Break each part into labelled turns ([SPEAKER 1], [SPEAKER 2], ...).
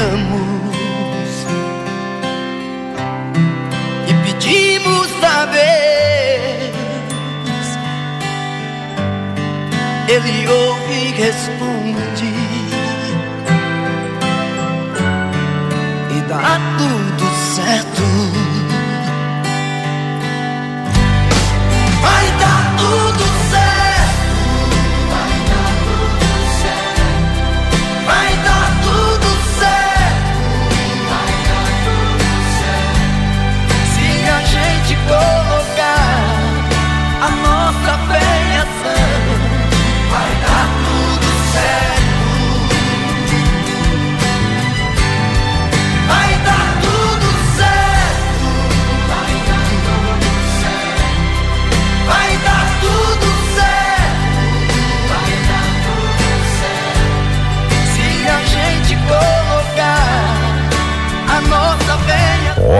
[SPEAKER 1] confiamos e pedimos a vez. Ele ouve e responde e dá tudo certo.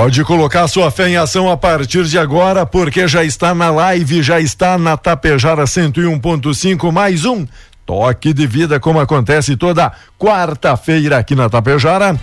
[SPEAKER 2] Pode colocar sua fé em ação a partir de agora, porque já está na live, já está na Tapejara 101.5, mais um toque de vida, como acontece toda quarta-feira aqui na Tapejara.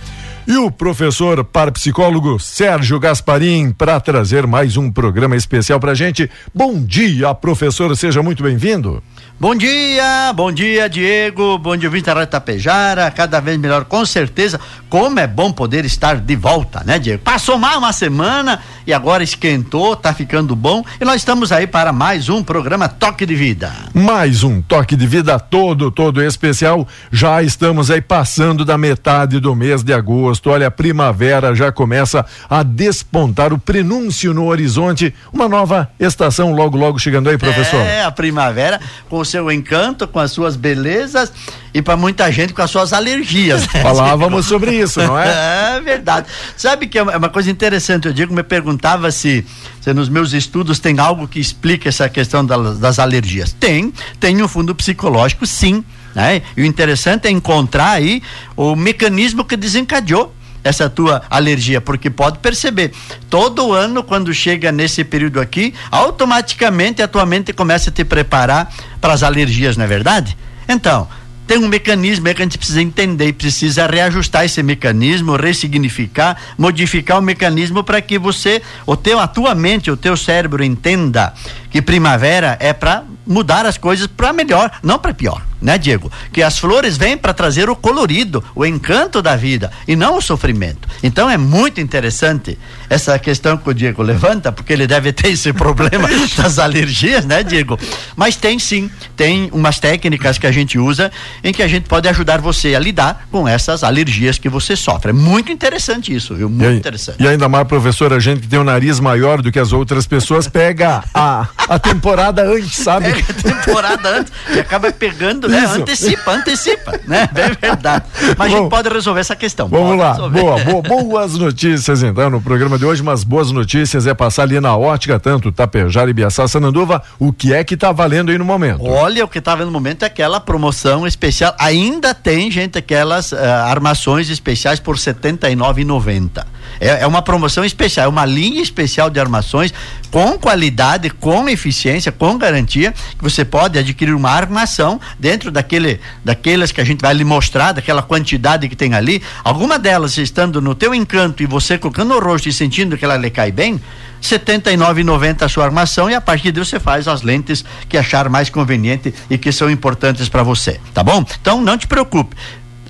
[SPEAKER 2] E o professor parapsicólogo Sérgio Gasparim para trazer mais um programa especial para gente. Bom dia, professor, seja muito bem-vindo.
[SPEAKER 3] Bom dia, bom dia, Diego. Bom dia, Vinte Tapejara. Cada vez melhor, com certeza. Como é bom poder estar de volta, né, Diego? Passou mais uma semana e agora esquentou, tá ficando bom. E nós estamos aí para mais um programa Toque de Vida.
[SPEAKER 2] Mais um Toque de Vida todo, todo especial. Já estamos aí passando da metade do mês de agosto. Olha, a primavera já começa a despontar o prenúncio no horizonte. Uma nova estação logo, logo chegando aí, professor.
[SPEAKER 3] É, a primavera com seu encanto, com as suas belezas e para muita gente com as suas alergias.
[SPEAKER 2] Né? Falávamos sobre isso, não é?
[SPEAKER 3] É verdade. Sabe que é uma é coisa interessante, eu digo, me perguntava se, se nos meus estudos tem algo que explica essa questão das, das alergias. Tem, tem um fundo psicológico, sim. Né? E o interessante é encontrar aí o mecanismo que desencadeou essa tua alergia, porque pode perceber, todo ano quando chega nesse período aqui, automaticamente a tua mente começa a te preparar para as alergias, não é verdade? Então, tem um mecanismo que a gente precisa entender, precisa reajustar esse mecanismo, ressignificar, modificar o mecanismo para que você, o teu, a tua mente, o teu cérebro entenda que primavera é para mudar as coisas para melhor, não para pior, né, Diego? Que as flores vêm para trazer o colorido, o encanto da vida e não o sofrimento. Então é muito interessante essa questão que o Diego levanta, porque ele deve ter esse problema das alergias, né, Diego? Mas tem sim, tem umas técnicas que a gente usa em que a gente pode ajudar você a lidar com essas alergias que você sofre. É muito interessante isso, viu? Muito
[SPEAKER 2] e,
[SPEAKER 3] interessante.
[SPEAKER 2] E ainda mais, professor, a gente que tem um nariz maior do que as outras pessoas pega a a temporada antes, sabe?
[SPEAKER 3] Pega a temporada antes e acaba pegando, né? Isso. Antecipa, antecipa, né? É verdade. Mas Bom, a gente pode resolver essa questão.
[SPEAKER 2] Vamos lá. Boa, boa, boas notícias então no programa de hoje, mas boas notícias é passar ali na ótica, tanto Tapejara e Biaçá, Sananduva, o que é que tá valendo aí no momento?
[SPEAKER 3] Olha, o que tá valendo no momento é aquela promoção especial. Ainda tem, gente, aquelas uh, armações especiais por R$ 79,90. É, é uma promoção especial, é uma linha especial de armações com qualidade, com eficiência, com garantia, que você pode adquirir uma armação dentro daquele, daquelas que a gente vai lhe mostrar, daquela quantidade que tem ali. Alguma delas estando no teu encanto e você colocando no rosto e sentindo que ela lhe cai bem, R$ 79,90 a sua armação e a partir disso você faz as lentes que achar mais conveniente e que são importantes para você, tá bom? Então não te preocupe.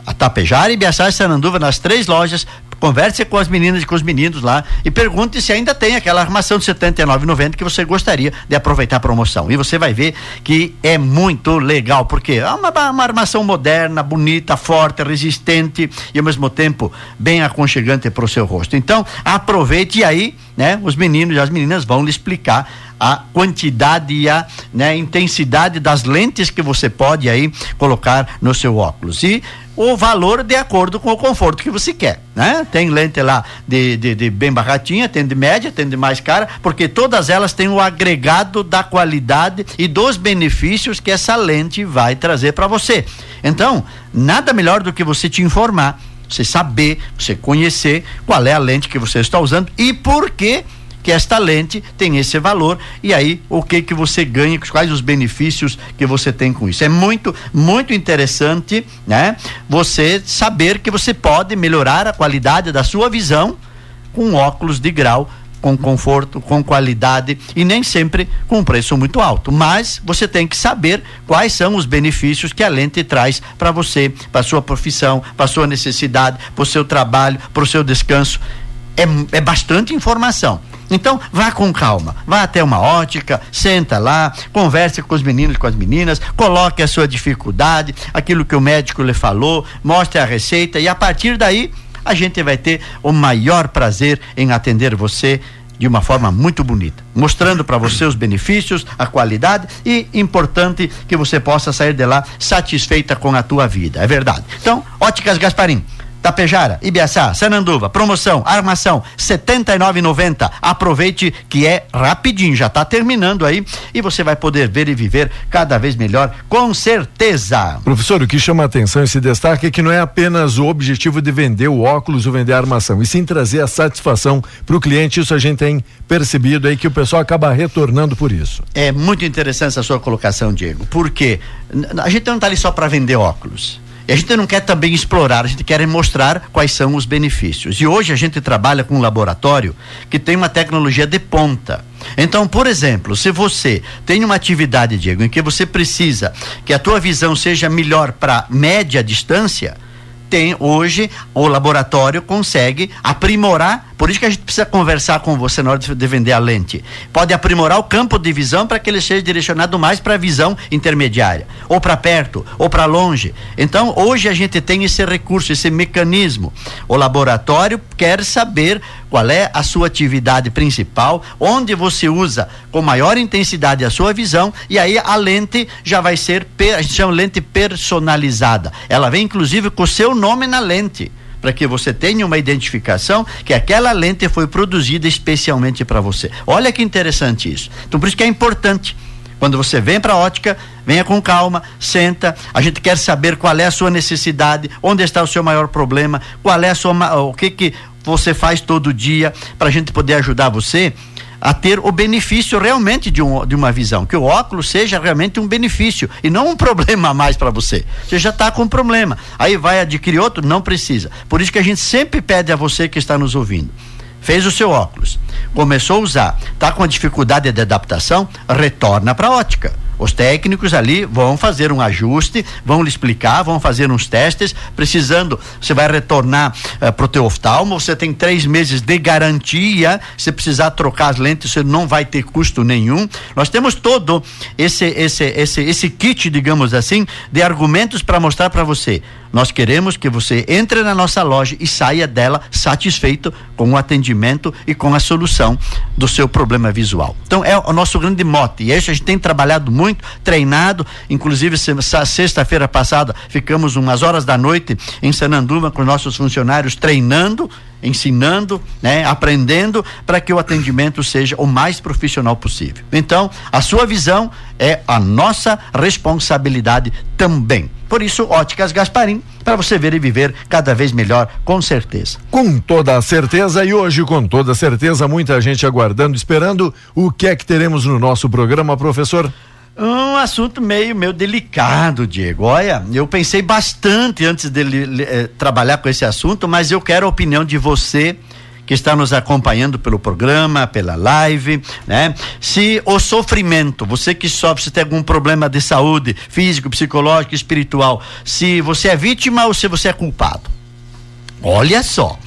[SPEAKER 3] A Tapejara e Biaçá e Sananduva nas três lojas Converse com as meninas e com os meninos lá e pergunte se ainda tem aquela armação de R$ 79,90 que você gostaria de aproveitar a promoção. E você vai ver que é muito legal, porque é uma, uma armação moderna, bonita, forte, resistente e ao mesmo tempo bem aconchegante para o seu rosto. Então, aproveite e aí, né, os meninos e as meninas vão lhe explicar a quantidade e a né, intensidade das lentes que você pode aí colocar no seu óculos. E o valor de acordo com o conforto que você quer, né? Tem lente lá de, de, de, bem baratinha, tem de média, tem de mais cara, porque todas elas têm o agregado da qualidade e dos benefícios que essa lente vai trazer para você. Então, nada melhor do que você te informar, você saber, você conhecer qual é a lente que você está usando e por que que esta lente tem esse valor e aí o que que você ganha, quais os benefícios que você tem com isso. É muito, muito interessante, né? Você saber que você pode melhorar a qualidade da sua visão com óculos de grau com conforto, com qualidade e nem sempre com preço muito alto. Mas você tem que saber quais são os benefícios que a lente traz para você, para sua profissão, para sua necessidade, para o seu trabalho, para o seu descanso. É, é bastante informação. Então, vá com calma, vá até uma ótica, senta lá, converse com os meninos e com as meninas, coloque a sua dificuldade, aquilo que o médico lhe falou, mostre a receita e a partir daí a gente vai ter o maior prazer em atender você de uma forma muito bonita, mostrando para você os benefícios, a qualidade e importante que você possa sair de lá satisfeita com a tua vida. É verdade. Então, Óticas Gasparim Tapejara, Ibiaçá, Sananduva, promoção, armação, setenta e Aproveite que é rapidinho, já está terminando aí e você vai poder ver e viver cada vez melhor, com certeza.
[SPEAKER 2] Professor, o que chama a atenção e se destaca é que não é apenas o objetivo de vender o óculos ou vender a armação, e sim trazer a satisfação para o cliente. Isso a gente tem percebido aí que o pessoal acaba retornando por isso.
[SPEAKER 3] É muito interessante essa sua colocação, Diego, porque a gente não está ali só para vender óculos. E a gente não quer também explorar, a gente quer mostrar quais são os benefícios. E hoje a gente trabalha com um laboratório que tem uma tecnologia de ponta. Então, por exemplo, se você tem uma atividade, Diego, em que você precisa que a tua visão seja melhor para média distância, tem hoje o laboratório consegue aprimorar por isso que a gente precisa conversar com você na hora de, de vender a lente. Pode aprimorar o campo de visão para que ele seja direcionado mais para a visão intermediária, ou para perto, ou para longe. Então, hoje a gente tem esse recurso, esse mecanismo. O laboratório quer saber qual é a sua atividade principal, onde você usa com maior intensidade a sua visão, e aí a lente já vai ser, a gente chama lente personalizada. Ela vem inclusive com o seu nome na lente para que você tenha uma identificação que aquela lente foi produzida especialmente para você. Olha que interessante isso. Então, por isso que é importante. Quando você vem para a ótica, venha com calma, senta. A gente quer saber qual é a sua necessidade, onde está o seu maior problema, qual é a sua, o que que você faz todo dia para a gente poder ajudar você a ter o benefício realmente de, um, de uma visão, que o óculos seja realmente um benefício e não um problema a mais para você. Você já está com um problema, aí vai adquirir outro, não precisa. Por isso que a gente sempre pede a você que está nos ouvindo. Fez o seu óculos, começou a usar, está com dificuldade de adaptação, retorna para a ótica os técnicos ali vão fazer um ajuste, vão lhe explicar, vão fazer uns testes. Precisando, você vai retornar uh, para o teu oftalmo. Você tem três meses de garantia. Se precisar trocar as lentes, você não vai ter custo nenhum. Nós temos todo esse esse esse esse kit, digamos assim, de argumentos para mostrar para você. Nós queremos que você entre na nossa loja e saia dela satisfeito com o atendimento e com a solução do seu problema visual. Então é o nosso grande mote. E isso a gente tem trabalhado muito, treinado, inclusive sexta-feira passada ficamos umas horas da noite em Sananduva com nossos funcionários treinando ensinando, né, aprendendo para que o atendimento seja o mais profissional possível. Então, a sua visão é a nossa responsabilidade também. Por isso, Óticas Gasparim, para você ver e viver cada vez melhor, com certeza.
[SPEAKER 2] Com toda a certeza, e hoje, com toda certeza, muita gente aguardando, esperando o que é que teremos no nosso programa, professor?
[SPEAKER 3] Um assunto meio, meio delicado, Diego. Olha, eu pensei bastante antes de eh, trabalhar com esse assunto, mas eu quero a opinião de você que está nos acompanhando pelo programa, pela live, né? Se o sofrimento, você que sofre, se tem algum problema de saúde, físico, psicológico, espiritual, se você é vítima ou se você é culpado. Olha só.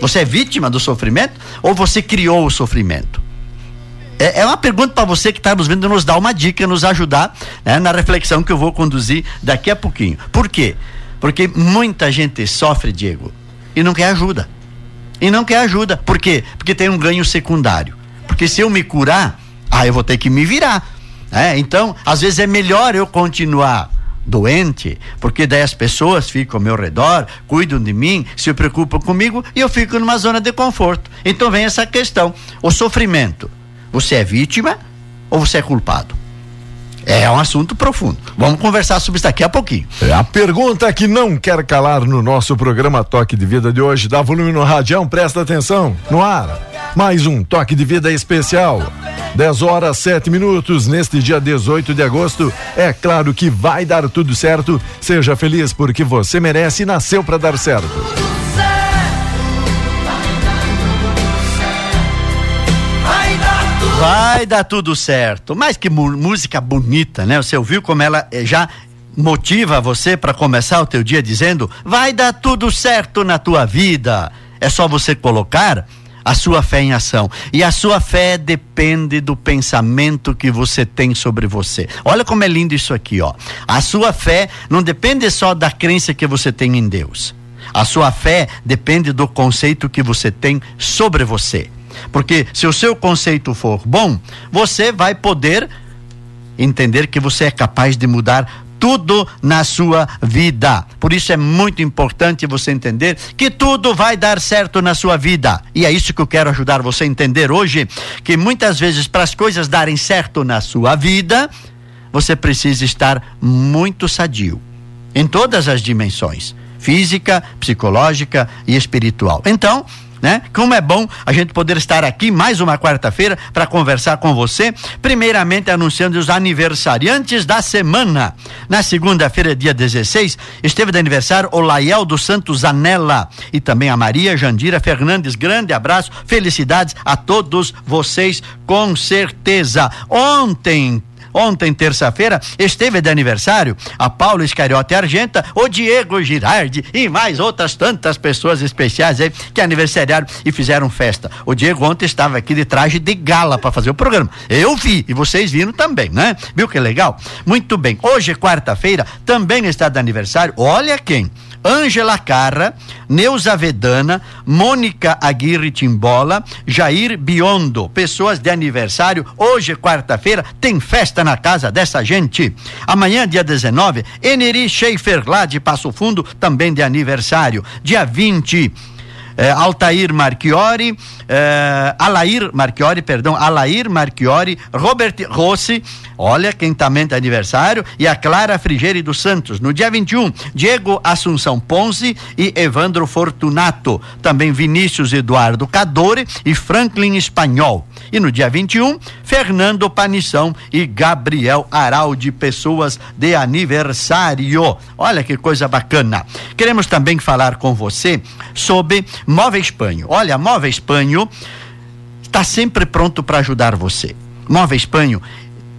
[SPEAKER 3] Você é vítima do sofrimento ou você criou o sofrimento? É, é uma pergunta para você que está nos vendo, nos dar uma dica, nos ajudar né, na reflexão que eu vou conduzir daqui a pouquinho. Por quê? Porque muita gente sofre, Diego, e não quer ajuda. E não quer ajuda. Por quê? Porque tem um ganho secundário. Porque se eu me curar, ah, eu vou ter que me virar. Né? Então, às vezes é melhor eu continuar doente, porque daí as pessoas ficam ao meu redor, cuidam de mim, se preocupam comigo e eu fico numa zona de conforto. Então vem essa questão, o sofrimento. Você é vítima ou você é culpado? É um assunto profundo. Vamos conversar sobre isso daqui a pouquinho.
[SPEAKER 2] É a pergunta que não quer calar no nosso programa Toque de Vida de hoje. Dá volume no radião, presta atenção. No ar. Mais um toque de vida especial. 10 horas 7 minutos neste dia 18 de agosto. É claro que vai dar tudo certo. Seja feliz porque você merece e nasceu para dar certo.
[SPEAKER 3] Vai dar tudo certo. Mas que música bonita, né? Você ouviu como ela eh, já motiva você para começar o teu dia dizendo: "Vai dar tudo certo na tua vida". É só você colocar a sua fé em ação. E a sua fé depende do pensamento que você tem sobre você. Olha como é lindo isso aqui, ó. A sua fé não depende só da crença que você tem em Deus. A sua fé depende do conceito que você tem sobre você. Porque se o seu conceito for bom, você vai poder entender que você é capaz de mudar tudo na sua vida. Por isso é muito importante você entender que tudo vai dar certo na sua vida. E é isso que eu quero ajudar você a entender hoje, que muitas vezes para as coisas darem certo na sua vida, você precisa estar muito sadio em todas as dimensões, física, psicológica e espiritual. Então, né? Como é bom a gente poder estar aqui mais uma quarta-feira para conversar com você, primeiramente anunciando os aniversariantes da semana. Na segunda-feira, dia 16, esteve de aniversário o Laiel dos Santos Anela e também a Maria Jandira Fernandes. Grande abraço, felicidades a todos vocês, com certeza. Ontem, Ontem, terça-feira, esteve de aniversário a Paulo Iscariote Argenta, o Diego Girardi e mais outras tantas pessoas especiais aí que aniversariaram e fizeram festa. O Diego ontem estava aqui de traje de gala para fazer o programa. Eu vi e vocês viram também, né? Viu que legal? Muito bem. Hoje, quarta-feira, também está de aniversário. Olha quem? Ângela Carra, Neuza Vedana, Mônica Aguirre Timbola, Jair Biondo, pessoas de aniversário. Hoje, quarta-feira, tem festa na casa dessa gente. Amanhã, dia 19, Eneri Schaefer, lá de Passo Fundo, também de aniversário. Dia 20, eh, Altair Marchiori, eh, Alair Marchiori, perdão, Alair Marchiori, Robert Rossi, olha quem também tá aniversário, e a Clara Frigeri dos Santos. No dia 21, Diego Assunção Ponce e Evandro Fortunato. Também Vinícius Eduardo Cadore e Franklin Espanhol. E no dia 21, Fernando Panição e Gabriel Araldi, pessoas de aniversário. Olha que coisa bacana. Queremos também falar com você sobre Móveis Panho. Olha, Móveis Panho está sempre pronto para ajudar você. Móveis Panho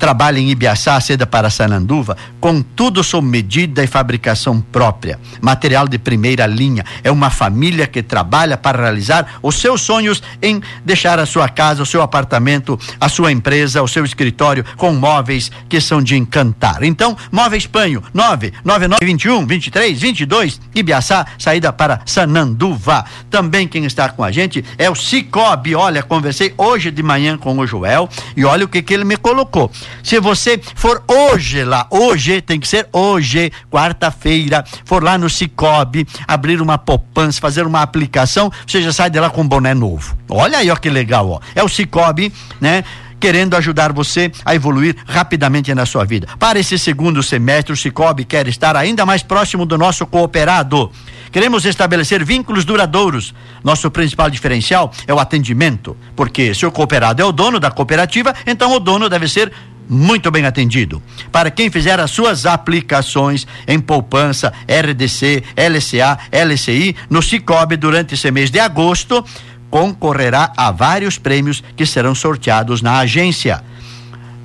[SPEAKER 3] trabalha em Ibiaçá, seda para Sananduva, com tudo sob medida e fabricação própria. Material de primeira linha. É uma família que trabalha para realizar os seus sonhos em deixar a sua casa, o seu apartamento, a sua empresa, o seu escritório com móveis que são de encantar. Então, Móveis Panho, 99921 23 22 Ibiaçá, saída para Sananduva. Também quem está com a gente é o Cicobi. Olha, conversei hoje de manhã com o Joel e olha o que que ele me colocou. Se você for hoje lá, hoje, tem que ser hoje, quarta-feira, for lá no Cicobi, abrir uma poupança, fazer uma aplicação, você já sai de lá com um boné novo. Olha aí, ó que legal, ó. É o Cicobi, né? querendo ajudar você a evoluir rapidamente na sua vida. Para esse segundo semestre, o Cicobi quer estar ainda mais próximo do nosso cooperado. Queremos estabelecer vínculos duradouros. Nosso principal diferencial é o atendimento, porque se o cooperado é o dono da cooperativa, então o dono deve ser muito bem atendido. Para quem fizer as suas aplicações em poupança, RDC, LCA, LCI, no Cicobi durante esse mês de agosto, concorrerá a vários prêmios que serão sorteados na agência.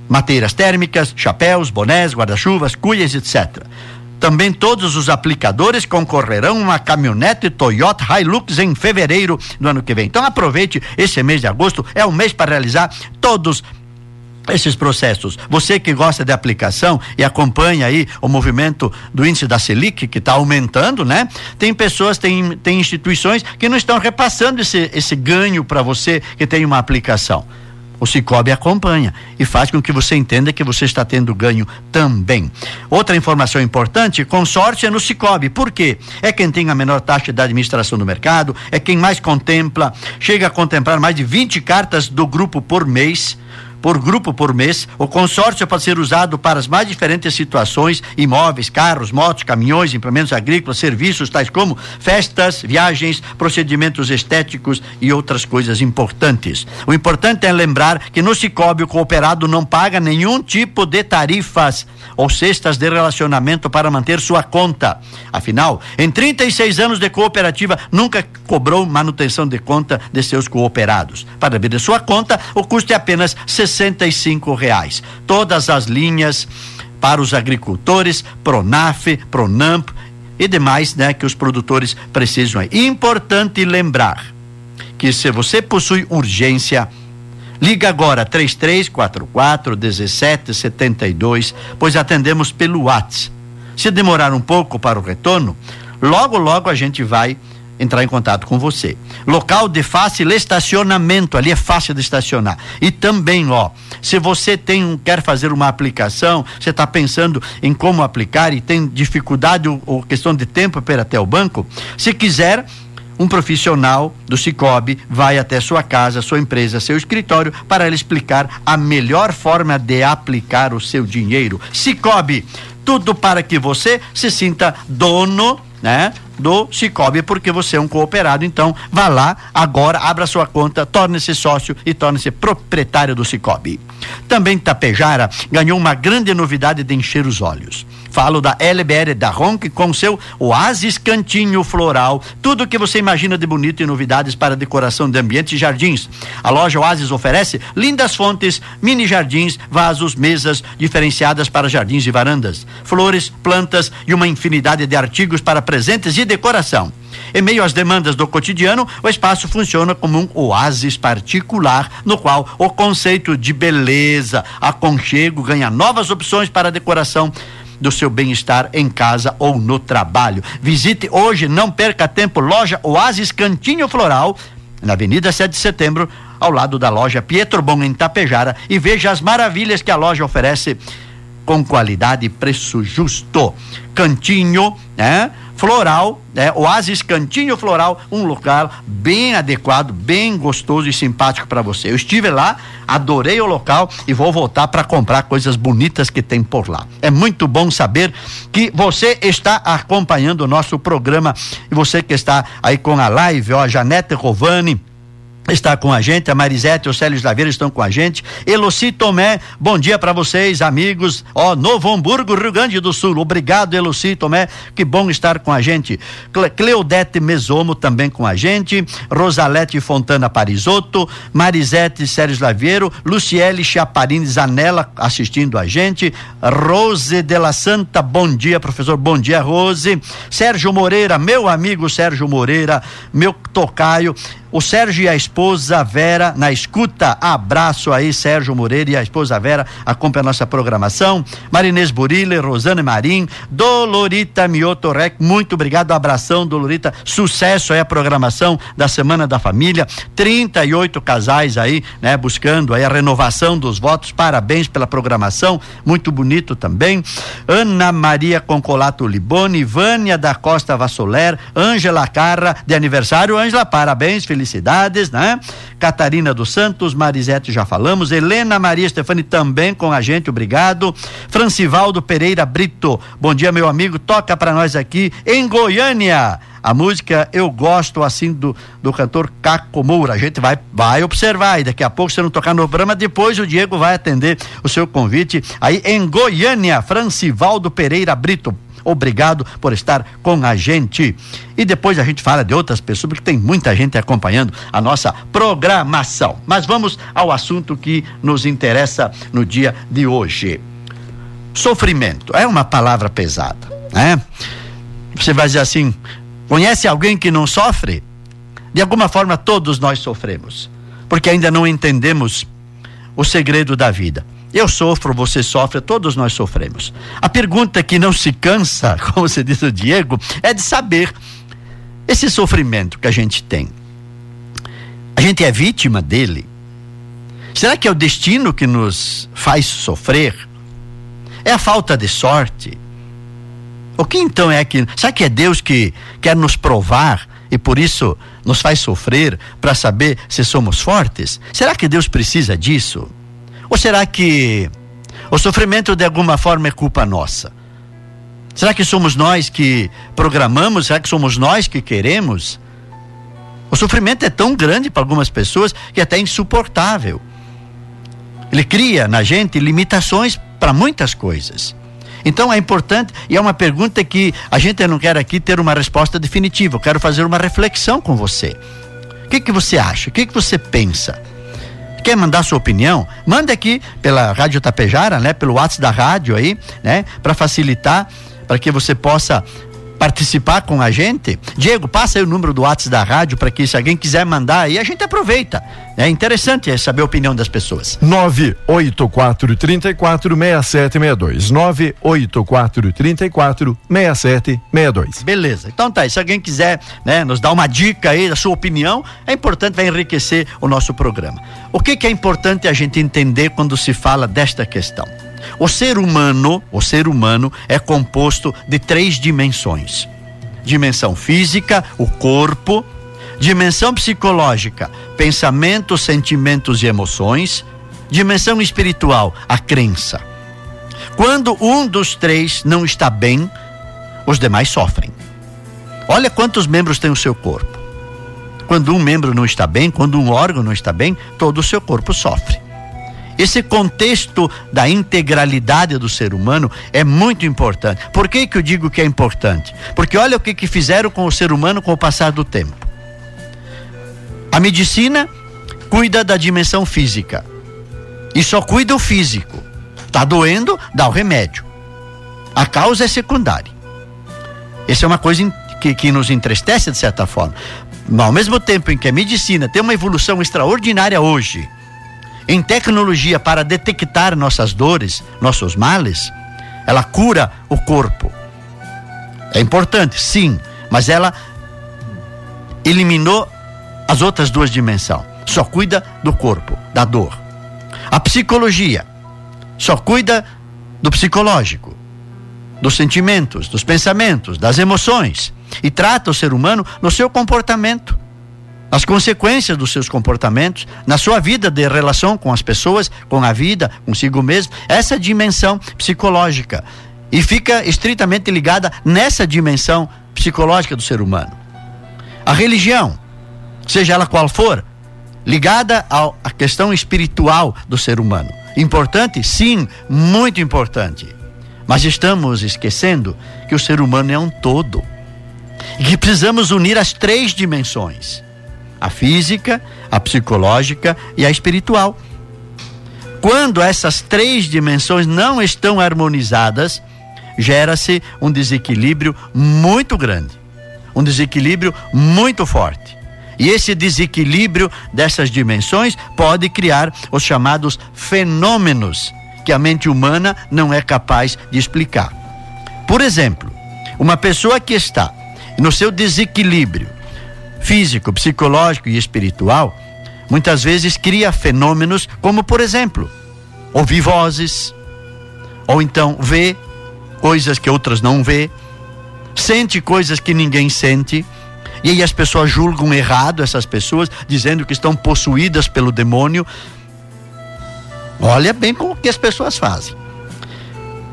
[SPEAKER 3] Mateiras térmicas, chapéus, bonés, guarda-chuvas, cuias, etc. Também todos os aplicadores concorrerão a uma caminhonete Toyota Hilux em fevereiro do ano que vem. Então aproveite esse mês de agosto, é o mês para realizar todos esses processos. Você que gosta de aplicação e acompanha aí o movimento do índice da Selic, que está aumentando, né? Tem pessoas, tem, tem instituições que não estão repassando esse, esse ganho para você que tem uma aplicação. O Cicobi acompanha e faz com que você entenda que você está tendo ganho também. Outra informação importante: consórcio é no Cicobi. Por quê? É quem tem a menor taxa de administração do mercado, é quem mais contempla, chega a contemplar mais de 20 cartas do grupo por mês por grupo por mês. O consórcio pode ser usado para as mais diferentes situações: imóveis, carros, motos, caminhões, implementos agrícolas, serviços tais como festas, viagens, procedimentos estéticos e outras coisas importantes. O importante é lembrar que no Cicobi o cooperado não paga nenhum tipo de tarifas ou cestas de relacionamento para manter sua conta. Afinal, em 36 anos de cooperativa, nunca cobrou manutenção de conta de seus cooperados. Para abrir sua conta, o custo é apenas R$ reais. Todas as linhas para os agricultores, Pronaf, Pronamp e demais, né, que os produtores precisam. Importante lembrar que se você possui urgência, Liga agora 3344 1772, pois atendemos pelo WhatsApp. Se demorar um pouco para o retorno, logo logo a gente vai entrar em contato com você. Local de fácil estacionamento, ali é fácil de estacionar. E também, ó, se você tem quer fazer uma aplicação, você está pensando em como aplicar e tem dificuldade ou, ou questão de tempo para ir até o banco, se quiser um profissional do Cicobi vai até sua casa, sua empresa, seu escritório para lhe explicar a melhor forma de aplicar o seu dinheiro. Cicobi, tudo para que você se sinta dono, né? Do Cicobi, porque você é um cooperado. Então, vá lá agora, abra sua conta, torne-se sócio e torne-se proprietário do Cicobi. Também Tapejara ganhou uma grande novidade de encher os olhos. Falo da LBR da Ronk com seu Oasis Cantinho Floral. Tudo que você imagina de bonito e novidades para decoração de ambientes e jardins. A loja Oasis oferece lindas fontes, mini jardins, vasos, mesas diferenciadas para jardins e varandas, flores, plantas e uma infinidade de artigos para presentes e decoração. Em meio às demandas do cotidiano, o espaço funciona como um oásis particular, no qual o conceito de beleza, aconchego ganha novas opções para decoração do seu bem-estar em casa ou no trabalho. Visite hoje, não perca tempo, loja Oasis Cantinho Floral, na Avenida 7 de Setembro, ao lado da loja Pietro Bom em Tapejara e veja as maravilhas que a loja oferece com qualidade e preço justo. Cantinho, né? Floral, né? Oasis Cantinho Floral, um local bem adequado, bem gostoso e simpático para você. Eu estive lá, adorei o local e vou voltar para comprar coisas bonitas que tem por lá. É muito bom saber que você está acompanhando o nosso programa e você que está aí com a live, ó, Janete Rovani, está com a gente, a Marisete o Célio Slaveira estão com a gente. Eloci Tomé, bom dia para vocês, amigos. Ó, Novo Hamburgo, Rio Grande do Sul. Obrigado, Eloci Tomé, que bom estar com a gente. Cleodete Mesomo também com a gente. Rosalete Fontana Parisotto, Marisete Célio Slaveiro, Luciele Chaparini Zanella assistindo a gente. Rose de la Santa, bom dia, professor. Bom dia, Rose. Sérgio Moreira, meu amigo Sérgio Moreira, meu tocaio. O Sérgio e a esposa Vera na escuta. Abraço aí, Sérgio Moreira e a esposa Vera acompanha a nossa programação. Marinês Burile, Rosane Marim, Dolorita Miotorek, muito obrigado. Abração, Dolorita. Sucesso aí a programação da Semana da Família. 38 casais aí, né, buscando aí a renovação dos votos. Parabéns pela programação, muito bonito também. Ana Maria Concolato Liboni, Vânia da Costa Vassoler, Ângela Carra, de aniversário. Ângela, parabéns, felicidades felicidades, né? Catarina dos Santos, Marisete já falamos, Helena Maria Stefani também com a gente, obrigado. Francivaldo Pereira Brito, bom dia meu amigo, toca para nós aqui em Goiânia. A música eu gosto assim do, do cantor Caco Moura. A gente vai, vai observar e daqui a pouco, se não tocar no programa, depois o Diego vai atender o seu convite aí em Goiânia. Francivaldo Pereira Brito. Obrigado por estar com a gente. E depois a gente fala de outras pessoas, porque tem muita gente acompanhando a nossa programação. Mas vamos ao assunto que nos interessa no dia de hoje. Sofrimento é uma palavra pesada, né? Você vai dizer assim: conhece alguém que não sofre? De alguma forma, todos nós sofremos, porque ainda não entendemos o segredo da vida. Eu sofro, você sofre, todos nós sofremos. A pergunta que não se cansa, como se diz o Diego, é de saber esse sofrimento que a gente tem. A gente é vítima dele? Será que é o destino que nos faz sofrer? É a falta de sorte? O que então é que. Será que é Deus que quer nos provar e por isso nos faz sofrer para saber se somos fortes? Será que Deus precisa disso? Ou será que o sofrimento de alguma forma é culpa nossa? Será que somos nós que programamos? Será que somos nós que queremos? O sofrimento é tão grande para algumas pessoas que é até insuportável. Ele cria na gente limitações para muitas coisas. Então é importante, e é uma pergunta que a gente não quer aqui ter uma resposta definitiva, eu quero fazer uma reflexão com você. O que, que você acha? O que, que você pensa? Quer mandar sua opinião? Manda aqui pela Rádio Tapejara, né? Pelo WhatsApp da rádio aí, né? Para facilitar, para que você possa participar com a gente, Diego, passa aí o número do WhatsApp da rádio para que se alguém quiser mandar aí, a gente aproveita. É interessante saber a opinião das pessoas.
[SPEAKER 2] 984 34 6762. 984 34 6762.
[SPEAKER 3] Beleza. Então tá, se alguém quiser, né, nos dar uma dica aí da sua opinião, é importante vai enriquecer o nosso programa. O que que é importante a gente entender quando se fala desta questão? O ser humano, o ser humano é composto de três dimensões: dimensão física, o corpo, dimensão psicológica, pensamentos, sentimentos e emoções, dimensão espiritual, a crença. Quando um dos três não está bem, os demais sofrem. Olha quantos membros tem o seu corpo. Quando um membro não está bem, quando um órgão não está bem, todo o seu corpo sofre. Esse contexto da integralidade do ser humano é muito importante. Por que, que eu digo que é importante? Porque olha o que, que fizeram com o ser humano com o passar do tempo. A medicina cuida da dimensão física e só cuida o físico. Está doendo, dá o remédio. A causa é secundária. Essa é uma coisa que, que nos entristece de certa forma. Mas ao mesmo tempo em que a medicina tem uma evolução extraordinária hoje, em tecnologia para detectar nossas dores, nossos males, ela cura o corpo. É importante, sim, mas ela eliminou as outras duas dimensões. Só cuida do corpo, da dor. A psicologia só cuida do psicológico, dos sentimentos, dos pensamentos, das emoções e trata o ser humano no seu comportamento as consequências dos seus comportamentos, na sua vida de relação com as pessoas, com a vida, consigo mesmo, essa dimensão psicológica. E fica estritamente ligada nessa dimensão psicológica do ser humano. A religião, seja ela qual for, ligada à questão espiritual do ser humano. Importante? Sim, muito importante. Mas estamos esquecendo que o ser humano é um todo. E que precisamos unir as três dimensões a física, a psicológica e a espiritual. Quando essas três dimensões não estão harmonizadas, gera-se um desequilíbrio muito grande, um desequilíbrio muito forte. E esse desequilíbrio dessas dimensões pode criar os chamados fenômenos que a mente humana não é capaz de explicar. Por exemplo, uma pessoa que está no seu desequilíbrio físico, psicológico e espiritual, muitas vezes cria fenômenos como, por exemplo, ouvir vozes, ou então vê coisas que outras não vê, sente coisas que ninguém sente, e aí as pessoas julgam errado essas pessoas, dizendo que estão possuídas pelo demônio. Olha bem como que as pessoas fazem.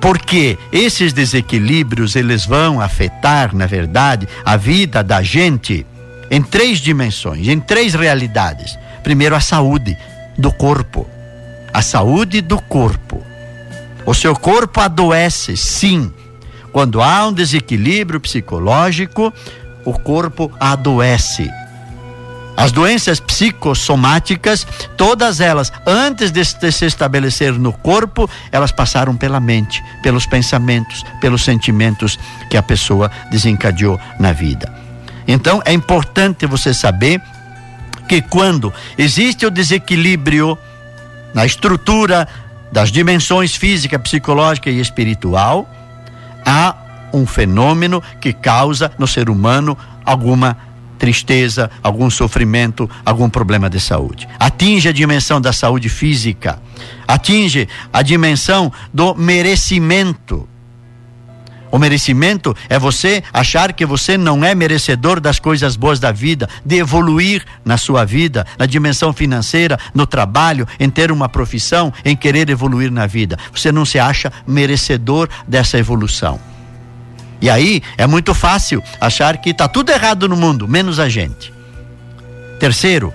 [SPEAKER 3] Porque esses desequilíbrios, eles vão afetar, na verdade, a vida da gente em três dimensões, em três realidades. Primeiro, a saúde do corpo. A saúde do corpo. O seu corpo adoece, sim. Quando há um desequilíbrio psicológico, o corpo adoece. As doenças psicossomáticas, todas elas, antes de se estabelecer no corpo, elas passaram pela mente, pelos pensamentos, pelos sentimentos que a pessoa desencadeou na vida. Então é importante você saber que quando existe o desequilíbrio na estrutura das dimensões física, psicológica e espiritual, há um fenômeno que causa no ser humano alguma tristeza, algum sofrimento, algum problema de saúde. Atinge a dimensão da saúde física, atinge a dimensão do merecimento O merecimento é você achar que você não é merecedor das coisas boas da vida, de evoluir na sua vida, na dimensão financeira, no trabalho, em ter uma profissão, em querer evoluir na vida. Você não se acha merecedor dessa evolução. E aí é muito fácil achar que está tudo errado no mundo, menos a gente. Terceiro,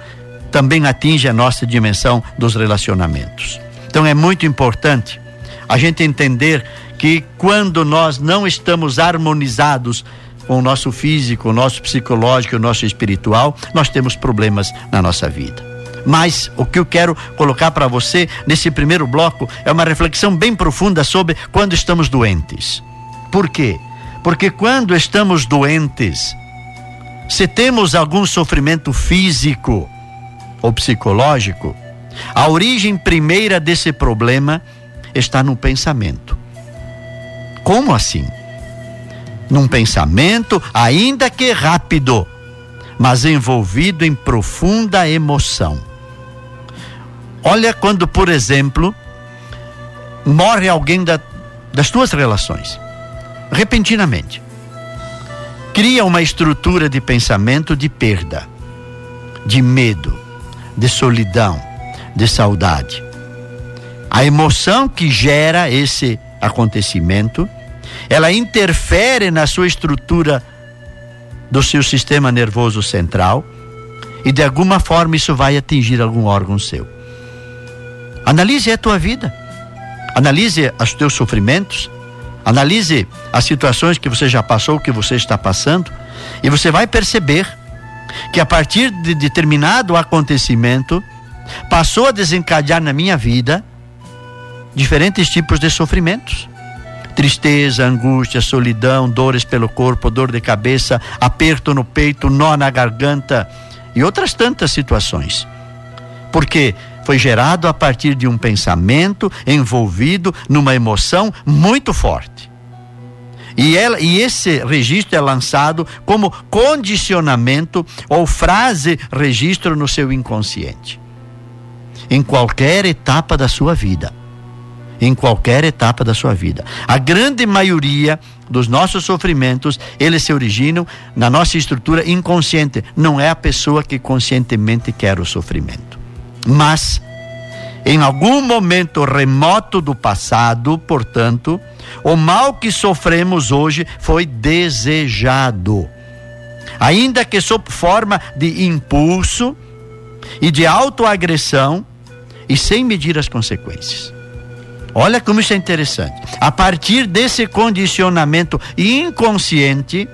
[SPEAKER 3] também atinge a nossa dimensão dos relacionamentos. Então é muito importante a gente entender que quando nós não estamos harmonizados com o nosso físico, o nosso psicológico, o nosso espiritual, nós temos problemas na nossa vida. Mas o que eu quero colocar para você nesse primeiro bloco é uma reflexão bem profunda sobre quando estamos doentes. Por quê? Porque quando estamos doentes, se temos algum sofrimento físico ou psicológico, a origem primeira desse problema está no pensamento. Como assim? Num pensamento, ainda que rápido, mas envolvido em profunda emoção. Olha quando, por exemplo, morre alguém da, das tuas relações repentinamente. Cria uma estrutura de pensamento de perda, de medo, de solidão, de saudade. A emoção que gera esse acontecimento, ela interfere na sua estrutura do seu sistema nervoso central e de alguma forma isso vai atingir algum órgão seu. Analise a tua vida. Analise os teus sofrimentos, Analise as situações que você já passou, que você está passando, e você vai perceber que a partir de determinado acontecimento passou a desencadear na minha vida diferentes tipos de sofrimentos. Tristeza, angústia, solidão, dores pelo corpo, dor de cabeça, aperto no peito, nó na garganta e outras tantas situações. Porque foi gerado a partir de um pensamento envolvido numa emoção muito forte. E, ela, e esse registro é lançado como condicionamento ou frase registro no seu inconsciente. Em qualquer etapa da sua vida. Em qualquer etapa da sua vida. A grande maioria dos nossos sofrimentos, eles se originam na nossa estrutura inconsciente. Não é a pessoa que conscientemente quer o sofrimento. Mas, em algum momento remoto do passado, portanto, o mal que sofremos hoje foi desejado. Ainda que sob forma de impulso e de autoagressão e sem medir as consequências. Olha como isso é interessante. A partir desse condicionamento inconsciente,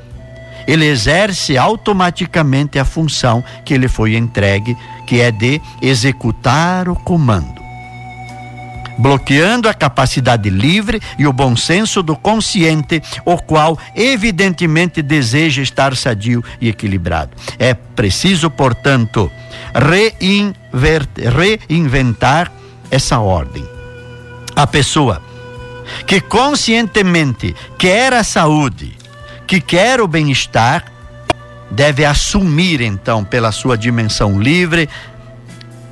[SPEAKER 3] ele exerce automaticamente a função que ele foi entregue que é de executar o comando, bloqueando a capacidade livre e o bom senso do consciente, o qual evidentemente deseja estar sadio e equilibrado. É preciso, portanto, reinventar essa ordem. A pessoa que conscientemente quer a saúde, que quer o bem-estar, deve assumir então pela sua dimensão livre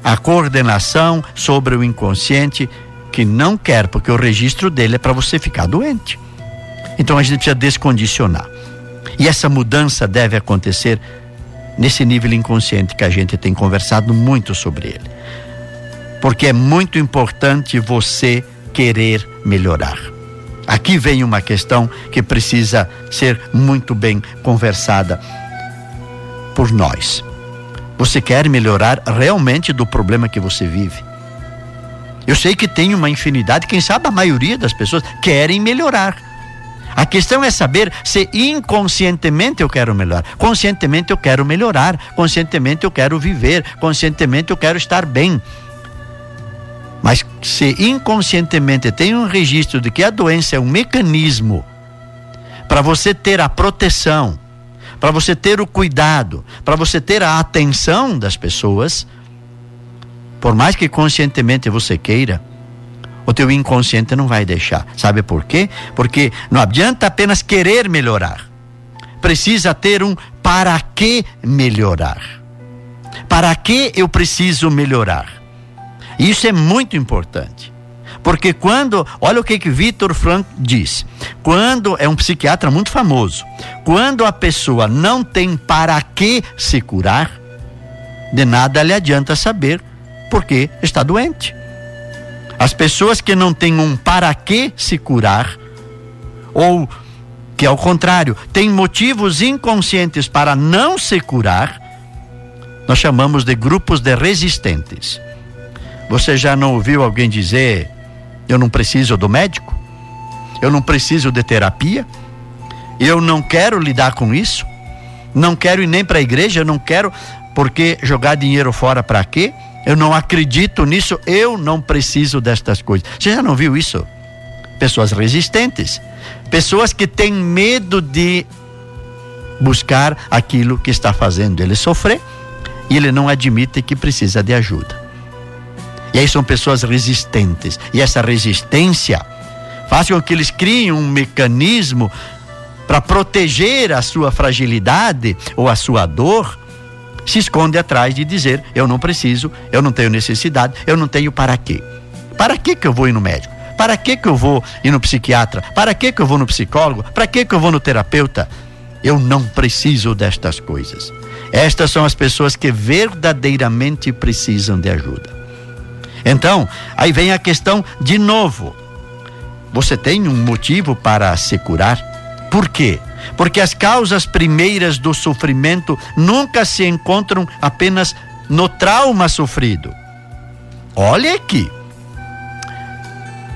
[SPEAKER 3] a coordenação sobre o inconsciente que não quer, porque o registro dele é para você ficar doente. Então a gente precisa descondicionar. E essa mudança deve acontecer nesse nível inconsciente que a gente tem conversado muito sobre ele. Porque é muito importante você querer melhorar. Aqui vem uma questão que precisa ser muito bem conversada por nós. Você quer melhorar realmente do problema que você vive? Eu sei que tem uma infinidade, quem sabe a maioria das pessoas querem melhorar. A questão é saber se inconscientemente eu quero melhorar. Conscientemente eu quero melhorar. Conscientemente eu quero viver. Conscientemente eu quero estar bem. Mas se inconscientemente tem um registro de que a doença é um mecanismo para você ter a proteção, para você ter o cuidado, para você ter a atenção das pessoas, por mais que conscientemente você queira, o teu inconsciente não vai deixar. Sabe por quê? Porque não adianta apenas querer melhorar. Precisa ter um para que melhorar. Para que eu preciso melhorar? Isso é muito importante. Porque quando, olha o que que Vitor Frank diz. Quando é um psiquiatra muito famoso, quando a pessoa não tem para que se curar, de nada lhe adianta saber porque está doente. As pessoas que não têm um para que se curar, ou que ao contrário, têm motivos inconscientes para não se curar, nós chamamos de grupos de resistentes. Você já não ouviu alguém dizer: eu não preciso do médico? Eu não preciso de terapia? Eu não quero lidar com isso? Não quero ir nem para a igreja, não quero, porque jogar dinheiro fora para quê? Eu não acredito nisso, eu não preciso destas coisas. Você já não viu isso? Pessoas resistentes, pessoas que têm medo de buscar aquilo que está fazendo ele sofrer e ele não admite que precisa de ajuda. E aí são pessoas resistentes. E essa resistência faz com que eles criem um mecanismo para proteger a sua fragilidade ou a sua dor. Se esconde atrás de dizer: eu não preciso, eu não tenho necessidade, eu não tenho para quê. Para que que eu vou ir no médico? Para que que eu vou ir no psiquiatra? Para que que eu vou no psicólogo? Para que que eu vou no terapeuta? Eu não preciso destas coisas. Estas são as pessoas que verdadeiramente precisam de ajuda. Então, aí vem a questão de novo. Você tem um motivo para se curar? Por quê? Porque as causas primeiras do sofrimento nunca se encontram apenas no trauma sofrido. Olha aqui.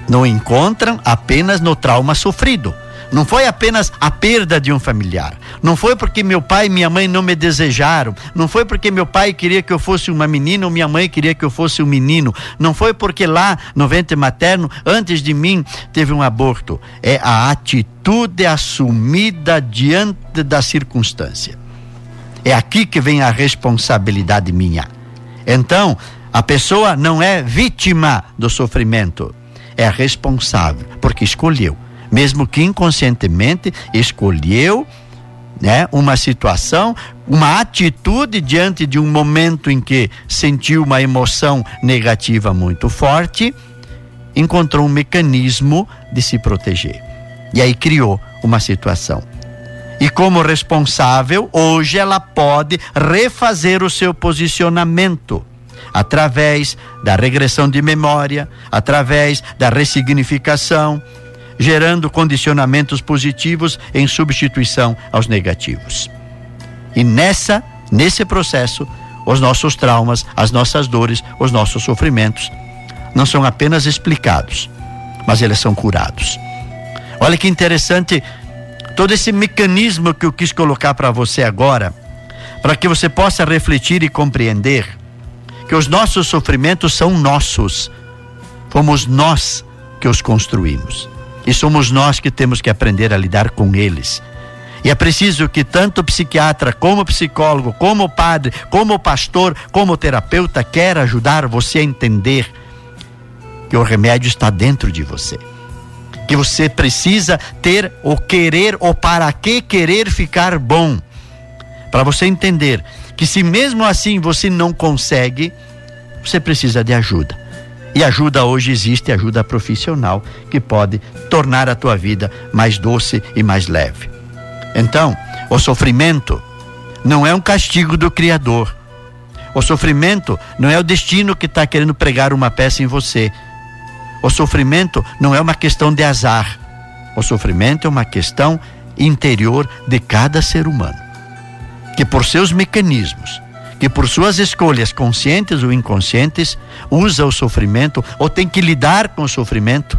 [SPEAKER 3] Não encontram apenas no trauma sofrido não foi apenas a perda de um familiar. Não foi porque meu pai e minha mãe não me desejaram. Não foi porque meu pai queria que eu fosse uma menina ou minha mãe queria que eu fosse um menino. Não foi porque lá no ventre materno, antes de mim, teve um aborto. É a atitude assumida diante da circunstância. É aqui que vem a responsabilidade minha. Então, a pessoa não é vítima do sofrimento, é responsável, porque escolheu mesmo que inconscientemente escolheu né, uma situação, uma atitude diante de um momento em que sentiu uma emoção negativa muito forte, encontrou um mecanismo de se proteger. E aí criou uma situação. E como responsável, hoje ela pode refazer o seu posicionamento através da regressão de memória, através da ressignificação, gerando condicionamentos positivos em substituição aos negativos. E nessa, nesse processo, os nossos traumas, as nossas dores, os nossos sofrimentos não são apenas explicados, mas eles são curados. Olha que interessante todo esse mecanismo que eu quis colocar para você agora, para que você possa refletir e compreender que os nossos sofrimentos são nossos. Fomos nós que os construímos. E somos nós que temos que aprender a lidar com eles. E é preciso que tanto o psiquiatra, como o psicólogo, como o padre, como o pastor, como o terapeuta quer ajudar você a entender que o remédio está dentro de você. Que você precisa ter o querer ou para que querer ficar bom. Para você entender que se mesmo assim você não consegue, você precisa de ajuda. E ajuda hoje existe ajuda profissional que pode tornar a tua vida mais doce e mais leve. Então, o sofrimento não é um castigo do Criador. O sofrimento não é o destino que está querendo pregar uma peça em você. O sofrimento não é uma questão de azar. O sofrimento é uma questão interior de cada ser humano, que por seus mecanismos que por suas escolhas conscientes ou inconscientes usa o sofrimento ou tem que lidar com o sofrimento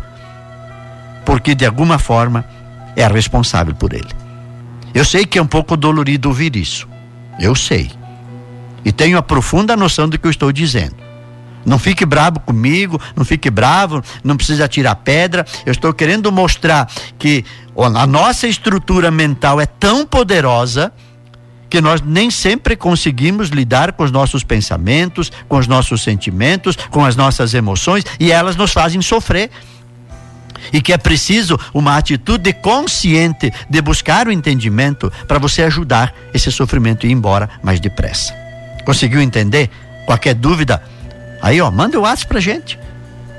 [SPEAKER 3] porque de alguma forma é responsável por ele. Eu sei que é um pouco dolorido ouvir isso. Eu sei. E tenho a profunda noção do que eu estou dizendo. Não fique bravo comigo, não fique bravo, não precisa tirar pedra. Eu estou querendo mostrar que a nossa estrutura mental é tão poderosa que nós nem sempre conseguimos lidar com os nossos pensamentos, com os nossos sentimentos, com as nossas emoções e elas nos fazem sofrer. E que é preciso uma atitude consciente de buscar o entendimento para você ajudar esse sofrimento ir embora mais depressa. Conseguiu entender? Qualquer dúvida? Aí, ó, manda o WhatsApp pra gente.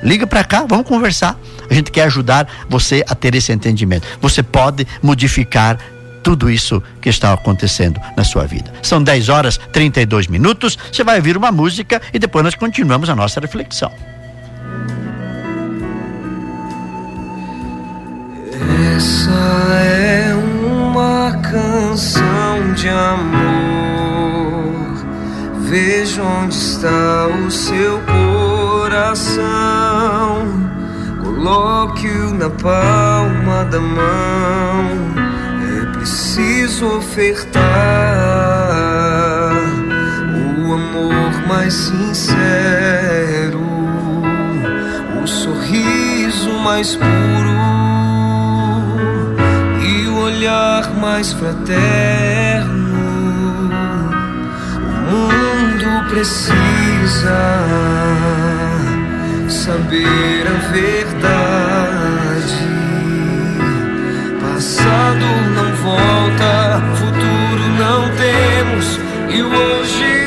[SPEAKER 3] Liga para cá, vamos conversar. A gente quer ajudar você a ter esse entendimento. Você pode modificar tudo isso que está acontecendo na sua vida. São 10 horas 32 minutos. Você vai ouvir uma música e depois nós continuamos a nossa reflexão.
[SPEAKER 4] Essa é uma canção de amor. Veja onde está o seu coração. Coloque-o na palma da mão preciso ofertar o amor mais sincero, o sorriso mais puro e o olhar mais fraterno. O mundo precisa saber a verdade passado não volta, futuro não temos e hoje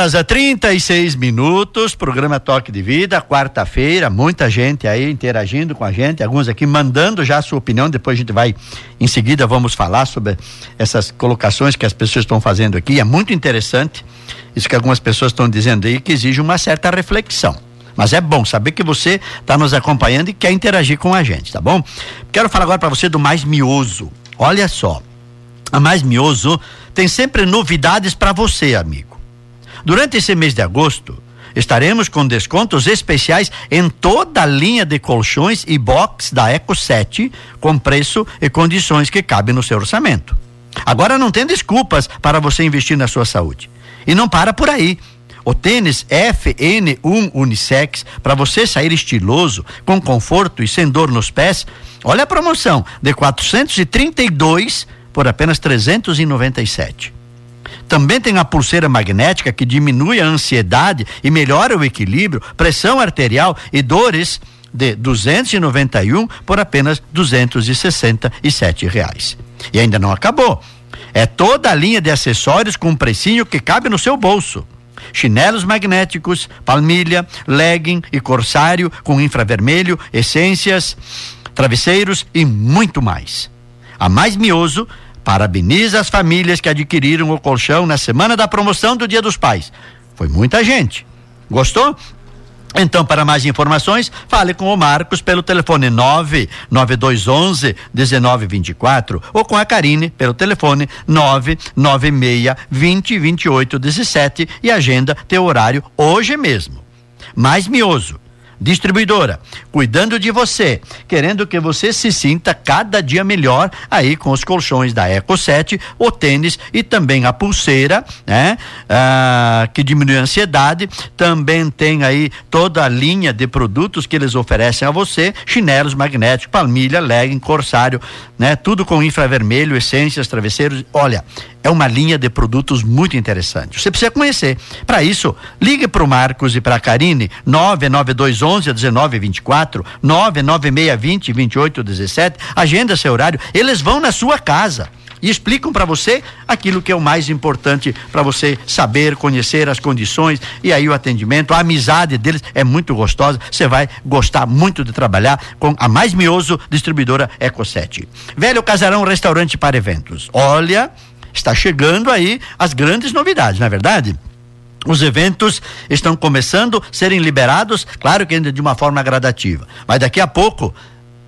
[SPEAKER 3] horas a 36 minutos, programa Toque de Vida, quarta-feira, muita gente aí interagindo com a gente, alguns aqui mandando já a sua opinião, depois a gente vai, em seguida, vamos falar sobre essas colocações que as pessoas estão fazendo aqui. É muito interessante isso que algumas pessoas estão dizendo aí, que exige uma certa reflexão. Mas é bom saber que você está nos acompanhando e quer interagir com a gente, tá bom? Quero falar agora para você do Mais Mioso. Olha só, a Mais Mioso tem sempre novidades para você, amigo. Durante esse mês de agosto, estaremos com descontos especiais em toda a linha de colchões e box da Eco 7, com preço e condições que cabem no seu orçamento. Agora não tem desculpas para você investir na sua saúde. E não para por aí. O tênis FN1 Unissex, para você sair estiloso, com conforto e sem dor nos pés, olha a promoção de 432 por apenas 397. Também tem a pulseira magnética que diminui a ansiedade e melhora o equilíbrio, pressão arterial e dores de 291 por apenas 267 reais. E ainda não acabou. É toda a linha de acessórios com um precinho que cabe no seu bolso. Chinelos magnéticos, palmilha, legging e corsário com infravermelho, essências, travesseiros e muito mais. A Mais Mioso parabeniza as famílias que adquiriram o colchão na semana da promoção do Dia dos Pais. Foi muita gente. Gostou? Então, para mais informações, fale com o Marcos pelo telefone 99211 1924 ou com a Karine pelo telefone 996 20 28 17 e agenda teu horário hoje mesmo. Mais mioso Distribuidora, cuidando de você, querendo que você se sinta cada dia melhor aí com os colchões da Eco 7, o tênis e também a pulseira, né? Ah, que diminui a ansiedade. Também tem aí toda a linha de produtos que eles oferecem a você: chinelos magnéticos, palmilha, legging, corsário, né? Tudo com infravermelho, essências, travesseiros. Olha, é uma linha de produtos muito interessante. Você precisa conhecer. Para isso, ligue para o Marcos e para a Karine, 99211 1924, 99620 2817, agenda seu horário. Eles vão na sua casa e explicam para você aquilo que é o mais importante para você saber, conhecer as condições e aí o atendimento, a amizade deles é muito gostosa. Você vai gostar muito de trabalhar com a mais mioso distribuidora Eco 7. Velho Casarão Restaurante para Eventos. Olha, está chegando aí as grandes novidades, não é verdade? Os eventos estão começando a serem liberados, claro que ainda de uma forma gradativa, mas daqui a pouco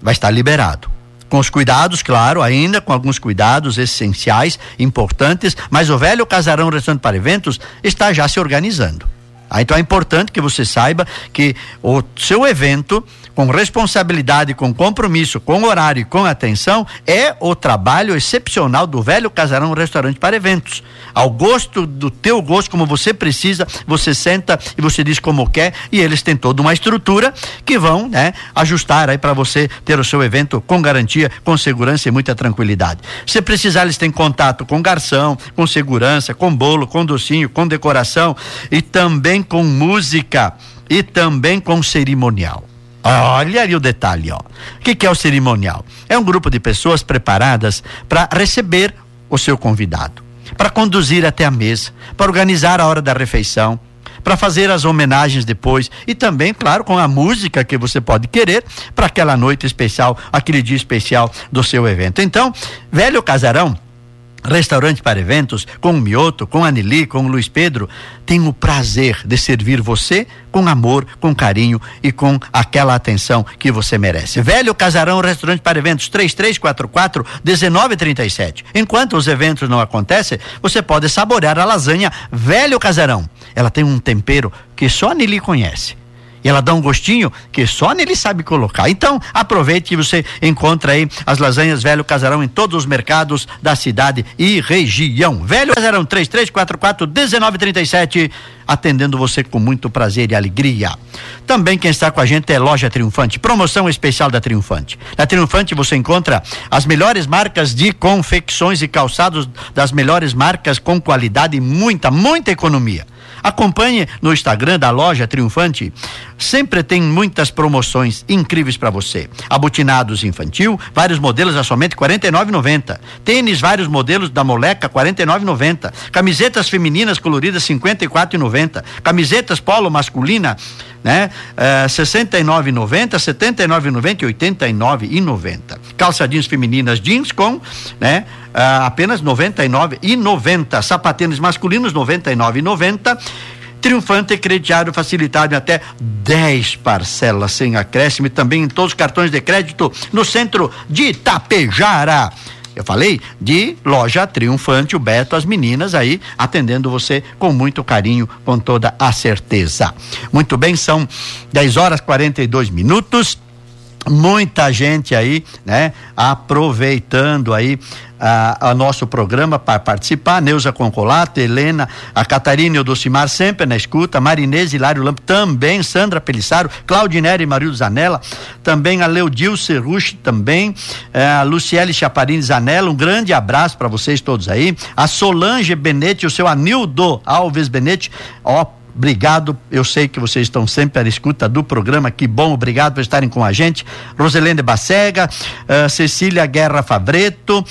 [SPEAKER 3] vai estar liberado. Com os cuidados, claro, ainda com alguns cuidados essenciais, importantes, mas o velho casarão restante para eventos está já se organizando. Ah, então é importante que você saiba que o seu evento com responsabilidade, com compromisso, com horário e com atenção, é o trabalho excepcional do velho casarão restaurante para eventos. Ao gosto do teu gosto, como você precisa, você senta e você diz como quer, e eles têm toda uma estrutura que vão, né, ajustar aí para você ter o seu evento com garantia, com segurança e muita tranquilidade. Se precisar, eles têm contato com garçom, com segurança, com bolo, com docinho, com decoração e também com música e também com cerimonial. Olha ali o detalhe, ó. O que, que é o cerimonial? É um grupo de pessoas preparadas para receber o seu convidado, para conduzir até a mesa, para organizar a hora da refeição, para fazer as homenagens depois e também, claro, com a música que você pode querer para aquela noite especial, aquele dia especial do seu evento. Então, velho casarão Restaurante para eventos, com o Mioto, com a Nelly, com o Luiz Pedro, tem o prazer de servir você com amor, com carinho e com aquela atenção que você merece. Velho Casarão Restaurante para Eventos 3344 1937. Enquanto os eventos não acontecem, você pode saborear a lasanha Velho Casarão. Ela tem um tempero que só a Nelly conhece e ela dá um gostinho que só nele sabe colocar. Então, aproveite que você encontra aí as lasanhas Velho Casarão em todos os mercados da cidade e região. Velho Casarão 3344 1937, atendendo você com muito prazer e alegria. Também quem está com a gente é Loja Triunfante, promoção especial da Triunfante. Na Triunfante você encontra as melhores marcas de confecções e calçados das melhores marcas com qualidade e muita, muita economia. Acompanhe no Instagram da loja Triunfante. Sempre tem muitas promoções incríveis para você. Abotinados infantil, vários modelos a somente R$ 49,90. Tênis, vários modelos da Moleca, R$ 49,90. Camisetas femininas coloridas, R$ 54,90. Camisetas polo masculina, né? Uh, 69,90, 79,90 e 89,90. Calça jeans femininas jeans com, né? Uh, apenas 99,90. Sapatênis masculinos 99,90. Triunfante crediário facilitado em até 10 parcelas sem acréscimo e também em todos os cartões de crédito no centro de Itapejara. Eu falei de loja triunfante, o Beto, as meninas aí atendendo você com muito carinho, com toda a certeza. Muito bem, são 10 horas 42 minutos. Muita gente aí, né, aproveitando aí a, a, nosso programa para participar. Neuza Concolato, Helena, a Catarina e o Docimar sempre na escuta, Marinês Hilário Lampo também, Sandra Pelissaro, Claudinere e Marildo Zanella, também a Leodil Serrucci também, eh, a Luciele Chaparini Zanella, um grande abraço para vocês todos aí, a Solange Benete, o seu Anildo Alves Benete, ó, Obrigado, eu sei que vocês estão sempre à escuta do programa, que bom, obrigado por estarem com a gente. Roselene Bacega, uh, Cecília Guerra Favreto,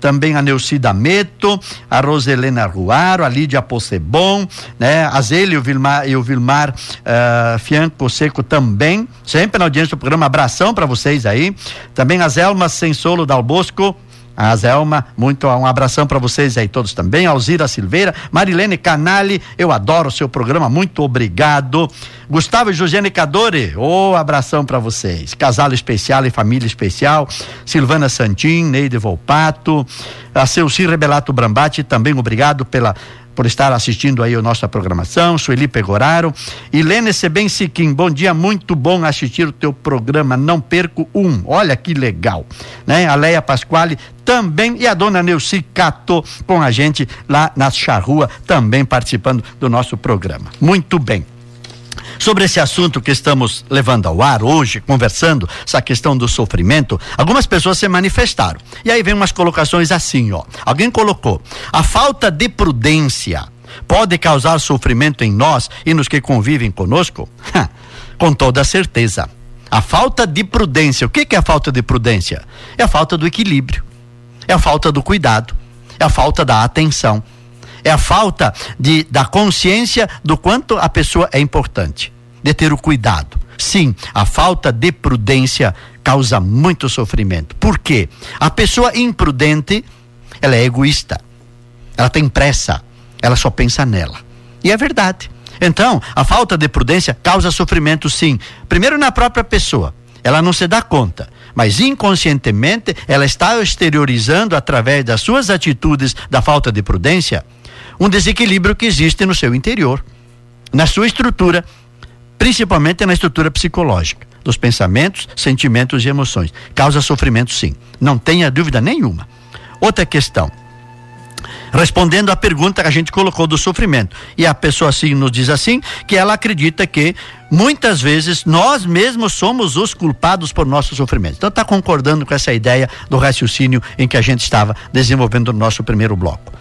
[SPEAKER 3] também a Neucida Meto, a Roselena Ruaro, a Lídia Possebon, né? A Zele e o Vilmar, e o Vilmar uh, Fianco Seco também, sempre na audiência do programa, abração para vocês aí. Também a Zelma Sensolo Dal Bosco, a Zelma, muito um abração para vocês aí todos também. Alzira Silveira, Marilene Canali, eu adoro o seu programa, muito obrigado. Gustavo e Josiane Cadore, ô oh, abração para vocês. Casal especial e família especial. Silvana Santin, Neide Volpato, a Celci Rebelato Brambati, também obrigado pela por estar assistindo aí a nossa programação, Sueli Pegoraro. Helene Seben Siquim, bom dia, muito bom assistir o teu programa, não perco um, olha que legal, né? A Leia Pasquale também e a dona Neuci Cato com a gente lá na charrua, também participando do nosso programa. Muito bem sobre esse assunto que estamos levando ao ar hoje, conversando, essa questão do sofrimento, algumas pessoas se manifestaram. E aí vem umas colocações assim, ó. Alguém colocou: a falta de prudência pode causar sofrimento em nós e nos que convivem conosco? Com toda certeza. A falta de prudência, o que, que é a falta de prudência? É a falta do equilíbrio, é a falta do cuidado, é a falta da atenção é a falta de, da consciência do quanto a pessoa é importante, de ter o cuidado. Sim, a falta de prudência causa muito sofrimento. Por quê? A pessoa imprudente, ela é egoísta. Ela tem pressa, ela só pensa nela. E é verdade. Então, a falta de prudência causa sofrimento, sim. Primeiro na própria pessoa. Ela não se dá conta, mas inconscientemente ela está exteriorizando através das suas atitudes da falta de prudência um desequilíbrio que existe no seu interior, na sua estrutura, principalmente na estrutura psicológica, dos pensamentos, sentimentos e emoções. Causa sofrimento, sim. Não tenha dúvida nenhuma. Outra questão. Respondendo à pergunta que a gente colocou do sofrimento. E a pessoa assim nos diz assim que ela acredita que muitas vezes nós mesmos somos os culpados por nosso sofrimento. Então está concordando com essa ideia do raciocínio em que a gente estava desenvolvendo no nosso primeiro bloco.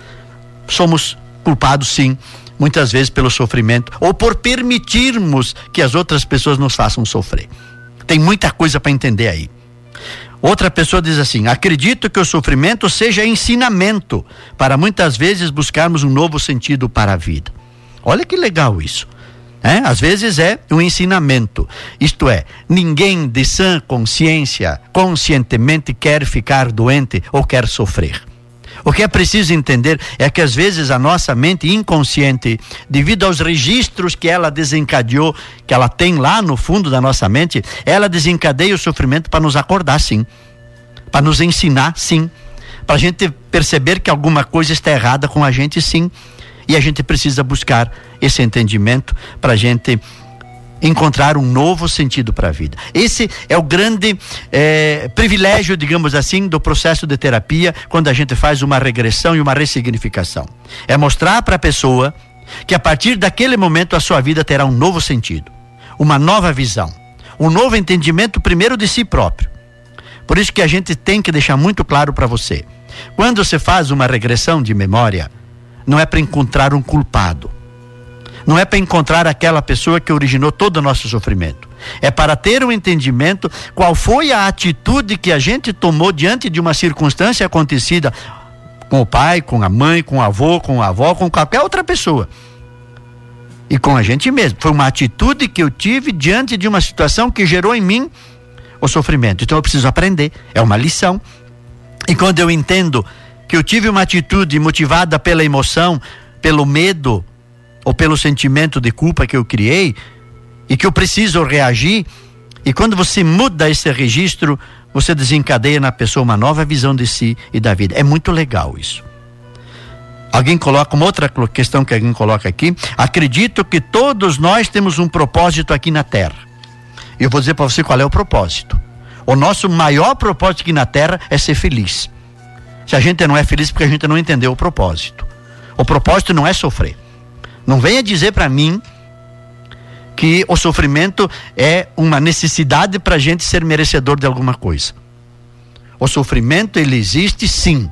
[SPEAKER 3] Somos culpados sim, muitas vezes pelo sofrimento ou por permitirmos que as outras pessoas nos façam sofrer. Tem muita coisa para entender aí. Outra pessoa diz assim: acredito que o sofrimento seja ensinamento para muitas vezes buscarmos um novo sentido para a vida. Olha que legal isso. É? Às vezes é um ensinamento. Isto é, ninguém de sã consciência, conscientemente quer ficar doente ou quer sofrer. O que é preciso entender é que às vezes a nossa mente inconsciente, devido aos registros que ela desencadeou, que ela tem lá no fundo da nossa mente, ela desencadeia o sofrimento para nos acordar, sim. Para nos ensinar, sim. Para a gente perceber que alguma coisa está errada com a gente, sim. E a gente precisa buscar esse entendimento para a gente encontrar um novo sentido para a vida. Esse é o grande é, privilégio, digamos assim, do processo de terapia, quando a gente faz uma regressão e uma ressignificação. É mostrar para a pessoa que a partir daquele momento a sua vida terá um novo sentido, uma nova visão, um novo entendimento, primeiro de si próprio. Por isso que a gente tem que deixar muito claro para você: quando você faz uma regressão de memória, não é para encontrar um culpado não é para encontrar aquela pessoa que originou todo o nosso sofrimento. É para ter um entendimento qual foi a atitude que a gente tomou diante de uma circunstância acontecida com o pai, com a mãe, com o avô, com a avó, com qualquer outra pessoa. E com a gente mesmo. Foi uma atitude que eu tive diante de uma situação que gerou em mim o sofrimento. Então eu preciso aprender. É uma lição. E quando eu entendo que eu tive uma atitude motivada pela emoção, pelo medo, ou pelo sentimento de culpa que eu criei e que eu preciso reagir. E quando você muda esse registro, você desencadeia na pessoa uma nova visão de si e da vida. É muito legal isso. Alguém coloca uma outra questão que alguém coloca aqui. Acredito que todos nós temos um propósito aqui na Terra. Eu vou dizer para você qual é o propósito. O nosso maior propósito aqui na Terra é ser feliz. Se a gente não é feliz porque a gente não entendeu o propósito. O propósito não é sofrer. Não venha dizer para mim que o sofrimento é uma necessidade para a gente ser merecedor de alguma coisa. O sofrimento ele existe sim,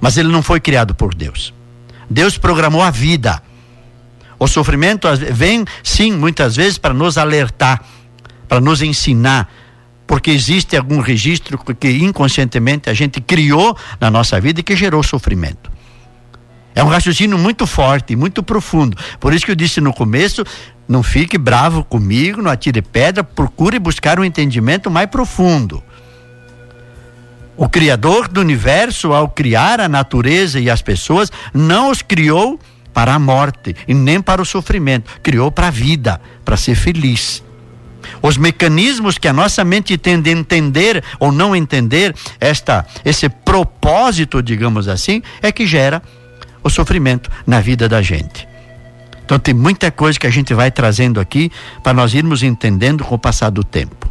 [SPEAKER 3] mas ele não foi criado por Deus. Deus programou a vida. O sofrimento vem sim muitas vezes para nos alertar, para nos ensinar, porque existe algum registro que inconscientemente a gente criou na nossa vida e que gerou sofrimento. É um raciocínio muito forte, muito profundo. Por isso que eu disse no começo, não fique bravo comigo, não atire pedra, procure buscar um entendimento mais profundo. O Criador do universo, ao criar a natureza e as pessoas, não os criou para a morte e nem para o sofrimento, criou para a vida, para ser feliz. Os mecanismos que a nossa mente tende a entender ou não entender esta esse propósito, digamos assim, é que gera o sofrimento na vida da gente. Então tem muita coisa que a gente vai trazendo aqui para nós irmos entendendo com o passar do tempo.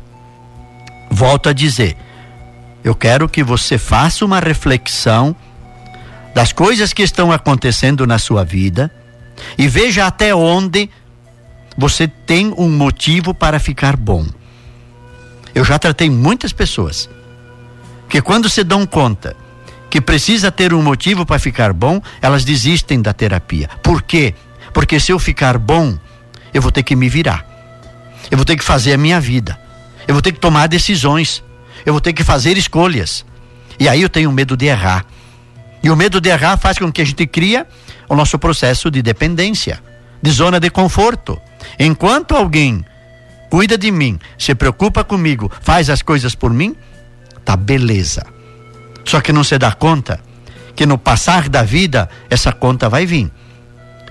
[SPEAKER 3] Volto a dizer, eu quero que você faça uma reflexão das coisas que estão acontecendo na sua vida e veja até onde você tem um motivo para ficar bom. Eu já tratei muitas pessoas que quando se dão conta que precisa ter um motivo para ficar bom, elas desistem da terapia. Por quê? Porque se eu ficar bom, eu vou ter que me virar. Eu vou ter que fazer a minha vida. Eu vou ter que tomar decisões. Eu vou ter que fazer escolhas. E aí eu tenho medo de errar. E o medo de errar faz com que a gente cria o nosso processo de dependência, de zona de conforto. Enquanto alguém cuida de mim, se preocupa comigo, faz as coisas por mim, tá beleza. Só que não se dá conta que no passar da vida essa conta vai vir.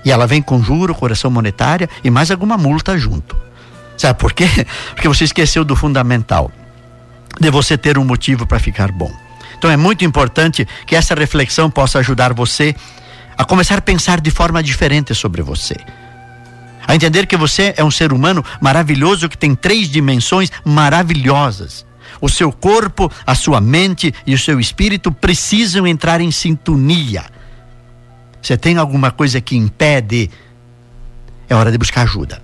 [SPEAKER 3] E ela vem com juro, correção monetária e mais alguma multa junto. Sabe por quê? Porque você esqueceu do fundamental de você ter um motivo para ficar bom. Então é muito importante que essa reflexão possa ajudar você a começar a pensar de forma diferente sobre você. A entender que você é um ser humano maravilhoso que tem três dimensões maravilhosas o seu corpo, a sua mente e o seu espírito precisam entrar em sintonia. Você tem alguma coisa que impede? É hora de buscar ajuda.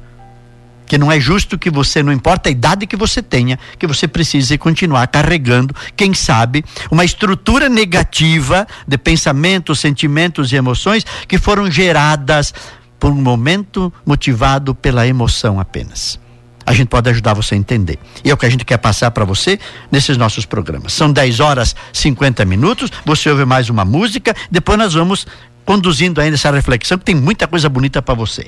[SPEAKER 3] Que não é justo que você, não importa a idade que você tenha, que você precise continuar carregando, quem sabe, uma estrutura negativa de pensamentos, sentimentos e emoções que foram geradas por um momento motivado pela emoção apenas a gente pode ajudar você a entender. E é o que a gente quer passar para você nesses nossos programas. São 10 horas 50 minutos, você ouve mais uma música, depois nós vamos conduzindo ainda essa reflexão, que tem muita coisa bonita para você.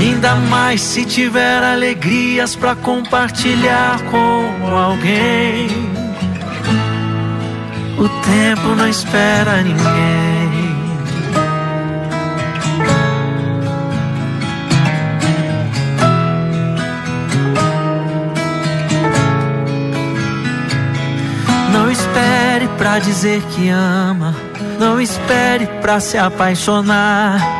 [SPEAKER 4] Ainda mais se tiver alegrias para compartilhar com alguém. O tempo não espera ninguém. Não espere pra dizer que ama. Não espere pra se apaixonar.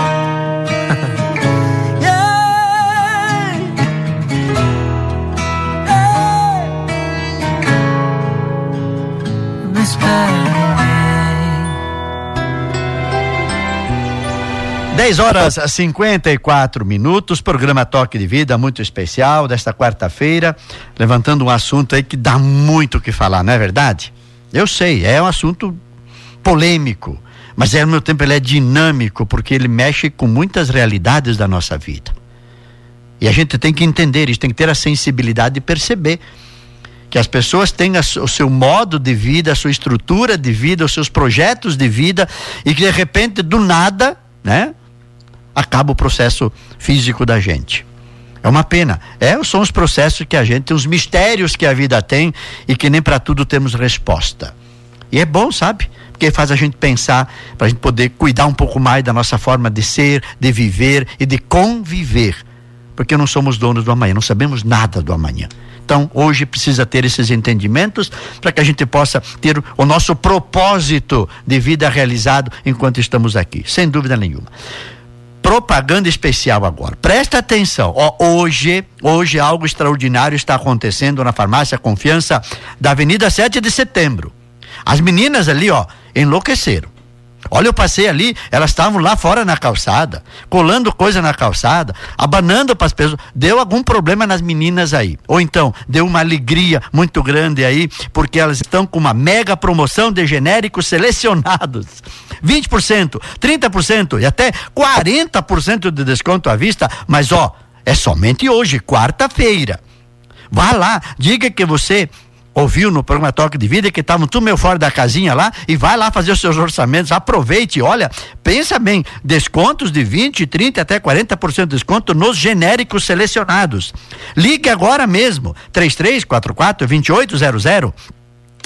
[SPEAKER 3] 10 horas e 54 minutos, programa Toque de Vida muito especial desta quarta-feira, levantando um assunto aí que dá muito o que falar, não é verdade? Eu sei, é um assunto polêmico, mas ao mesmo tempo ele é dinâmico, porque ele mexe com muitas realidades da nossa vida. E a gente tem que entender isso, tem que ter a sensibilidade de perceber que as pessoas su- o seu modo de vida, a sua estrutura de vida, os seus projetos de vida e que de repente do nada, né, acaba o processo físico da gente. É uma pena. É, são os processos que a gente, os mistérios que a vida tem e que nem para tudo temos resposta. E é bom, sabe? Porque faz a gente pensar para a gente poder cuidar um pouco mais da nossa forma de ser, de viver e de conviver. Porque não somos donos do amanhã, não sabemos nada do amanhã. Então, hoje precisa ter esses entendimentos para que a gente possa ter o nosso propósito de vida realizado enquanto estamos aqui, sem dúvida nenhuma propaganda especial agora. Presta atenção. Ó, hoje, hoje algo extraordinário está acontecendo na farmácia Confiança da Avenida 7 de Setembro. As meninas ali, ó, enlouqueceram. Olha, eu passei ali, elas estavam lá fora na calçada, colando coisa na calçada, abanando para as pessoas. Deu algum problema nas meninas aí. Ou então, deu uma alegria muito grande aí, porque elas estão com uma mega promoção de genéricos selecionados. 20%, 30% e até 40% de desconto à vista, mas ó, é somente hoje, quarta-feira. Vá lá, diga que você ouviu no programa Toque de Vida que estavam tudo meio fora da casinha lá e vai lá fazer os seus orçamentos, aproveite, olha, pensa bem, descontos de 20, 30 até 40% de desconto nos genéricos selecionados. Ligue agora mesmo, 3344 2800.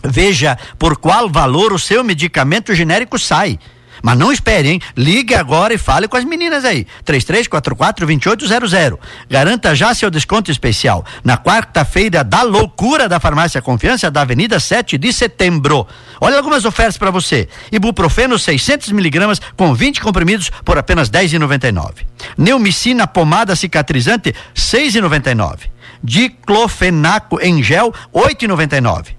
[SPEAKER 3] Veja por qual valor o seu medicamento genérico sai. Mas não espere, hein? Ligue agora e fale com as meninas aí. 3344-2800. Garanta já seu desconto especial na quarta-feira da loucura da Farmácia Confiança da Avenida 7 de Setembro. Olha algumas ofertas para você. Ibuprofeno 600 miligramas com 20 comprimidos por apenas 10,99. Neumicina pomada cicatrizante 6,99. Diclofenaco em gel 8,99.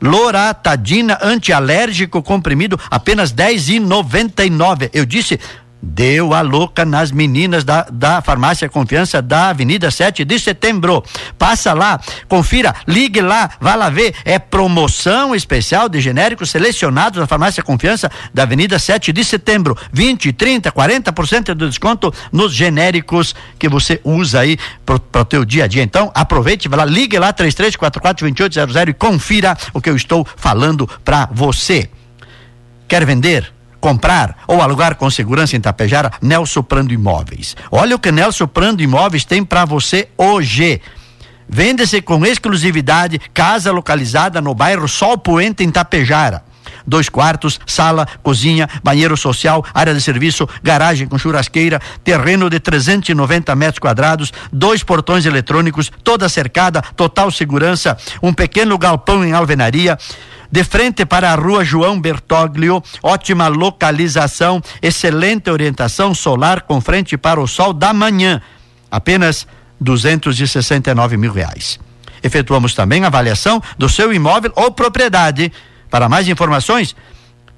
[SPEAKER 3] Loratadina antialérgico comprimido apenas 10,99. Eu disse Deu a louca nas meninas da, da Farmácia Confiança da Avenida 7 de Setembro. Passa lá, confira, ligue lá, vá lá ver. É promoção especial de genéricos selecionados da Farmácia Confiança da Avenida 7 de Setembro. 20, 30, 40% de desconto nos genéricos que você usa aí para o teu dia a dia. Então, aproveite, vá lá, ligue lá 3344 2800 e confira o que eu estou falando para você. Quer vender? Comprar ou alugar com segurança em Tapejara, Nelson Prando Imóveis. Olha o que Nelson Prando Imóveis tem para você hoje. Vende-se com exclusividade casa localizada no bairro Sol Poente em Tapejara dois quartos, sala, cozinha, banheiro social, área de serviço, garagem com churrasqueira, terreno de 390 metros quadrados, dois portões eletrônicos, toda cercada, total segurança, um pequeno galpão em alvenaria, de frente para a rua João Bertoglio, ótima localização, excelente orientação solar com frente para o sol da manhã. Apenas 269 mil reais. Efetuamos também avaliação do seu imóvel ou propriedade. Para mais informações,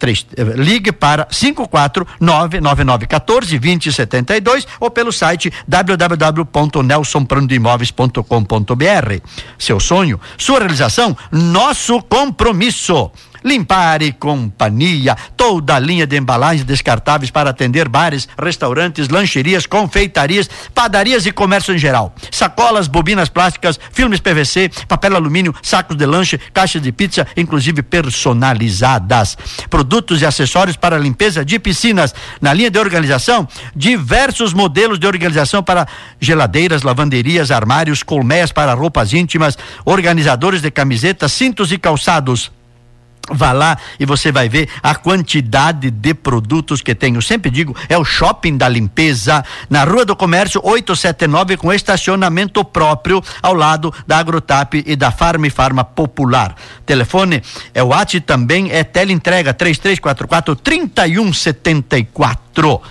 [SPEAKER 3] 3, eh, ligue para 54999142072 ou pelo site www.nelsonprandoimóveis.com.br. Seu sonho, sua realização, nosso compromisso. Limpar e Companhia, toda a linha de embalagens descartáveis para atender bares, restaurantes, lancherias, confeitarias, padarias e comércio em geral. Sacolas, bobinas plásticas, filmes PVC, papel alumínio, sacos de lanche, caixas de pizza, inclusive personalizadas. Produtos e acessórios para limpeza de piscinas. Na linha de organização, diversos modelos de organização para geladeiras, lavanderias, armários, colmeias para roupas íntimas, organizadores de camisetas, cintos e calçados Vá lá e você vai ver a quantidade de produtos que tem. Eu sempre digo, é o shopping da limpeza, na Rua do Comércio 879, com estacionamento próprio ao lado da Agrotap e da Farm Farma Popular. Telefone é o WhatsApp também, é teleentrega 3344 3174.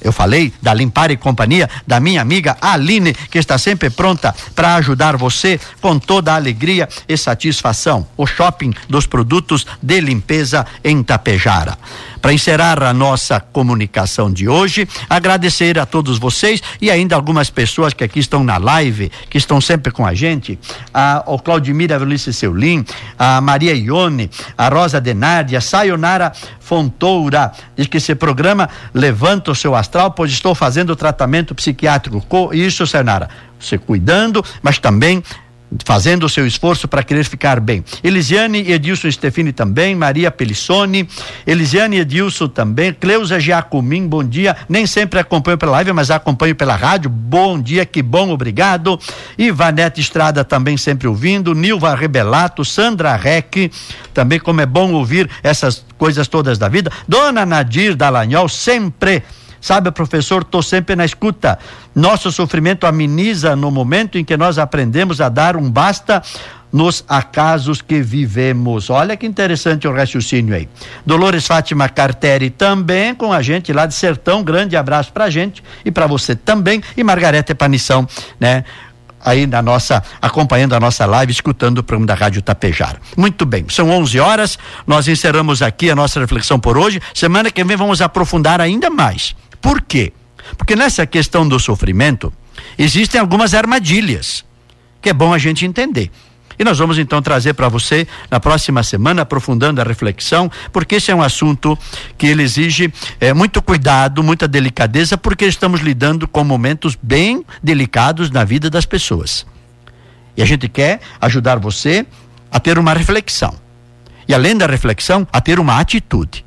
[SPEAKER 3] Eu falei da Limpar e Companhia, da minha amiga Aline, que está sempre pronta para ajudar você com toda a alegria e satisfação. O shopping dos produtos de limpeza em Tapejara. Para encerrar a nossa comunicação de hoje, agradecer a todos vocês e ainda algumas pessoas que aqui estão na live, que estão sempre com a gente, a, o Claudimir Avelice Seulin, a Maria Ione, a Rosa Denardi, a Sayonara Fontoura, diz que esse programa levanta o seu astral, pois estou fazendo tratamento psiquiátrico. Isso, Sayonara, você cuidando, mas também fazendo o seu esforço para querer ficar bem. Elisiane Edilson Stefani também, Maria Pelissoni, Elisiane Edilson também, Cleusa Giacomim, bom dia. Nem sempre acompanho pela live, mas acompanho pela rádio. Bom dia, que bom, obrigado. Ivanete Estrada também sempre ouvindo, Nilva Rebelato, Sandra Reck, também como é bom ouvir essas coisas todas da vida. Dona Nadir Dallagnol, sempre Sabe, professor, estou sempre na escuta. Nosso sofrimento ameniza no momento em que nós aprendemos a dar um basta nos acasos que vivemos. Olha que interessante o raciocínio aí. Dolores Fátima Carteri também com a gente lá de Sertão. Grande abraço pra gente e para você também. E Margareta Panição, né? aí na nossa, acompanhando a nossa live, escutando o programa da Rádio Tapejar. Muito bem, são 11 horas, nós encerramos aqui a nossa reflexão por hoje. Semana que vem vamos aprofundar ainda mais. Por quê? Porque nessa questão do sofrimento, existem algumas armadilhas que é bom a gente entender. E nós vamos então trazer para você na próxima semana, aprofundando a reflexão, porque esse é um assunto que ele exige é, muito cuidado, muita delicadeza, porque estamos lidando com momentos bem delicados na vida das pessoas. E a gente quer ajudar você a ter uma reflexão. E além da reflexão, a ter uma atitude.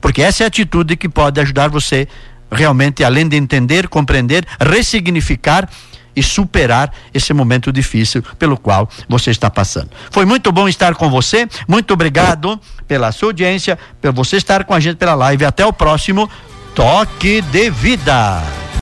[SPEAKER 3] Porque essa é a atitude que pode ajudar você realmente, além de entender, compreender, ressignificar e superar esse momento difícil pelo qual você está passando. Foi muito bom estar com você. Muito obrigado pela sua audiência, por você estar com a gente pela live. Até o próximo Toque de Vida.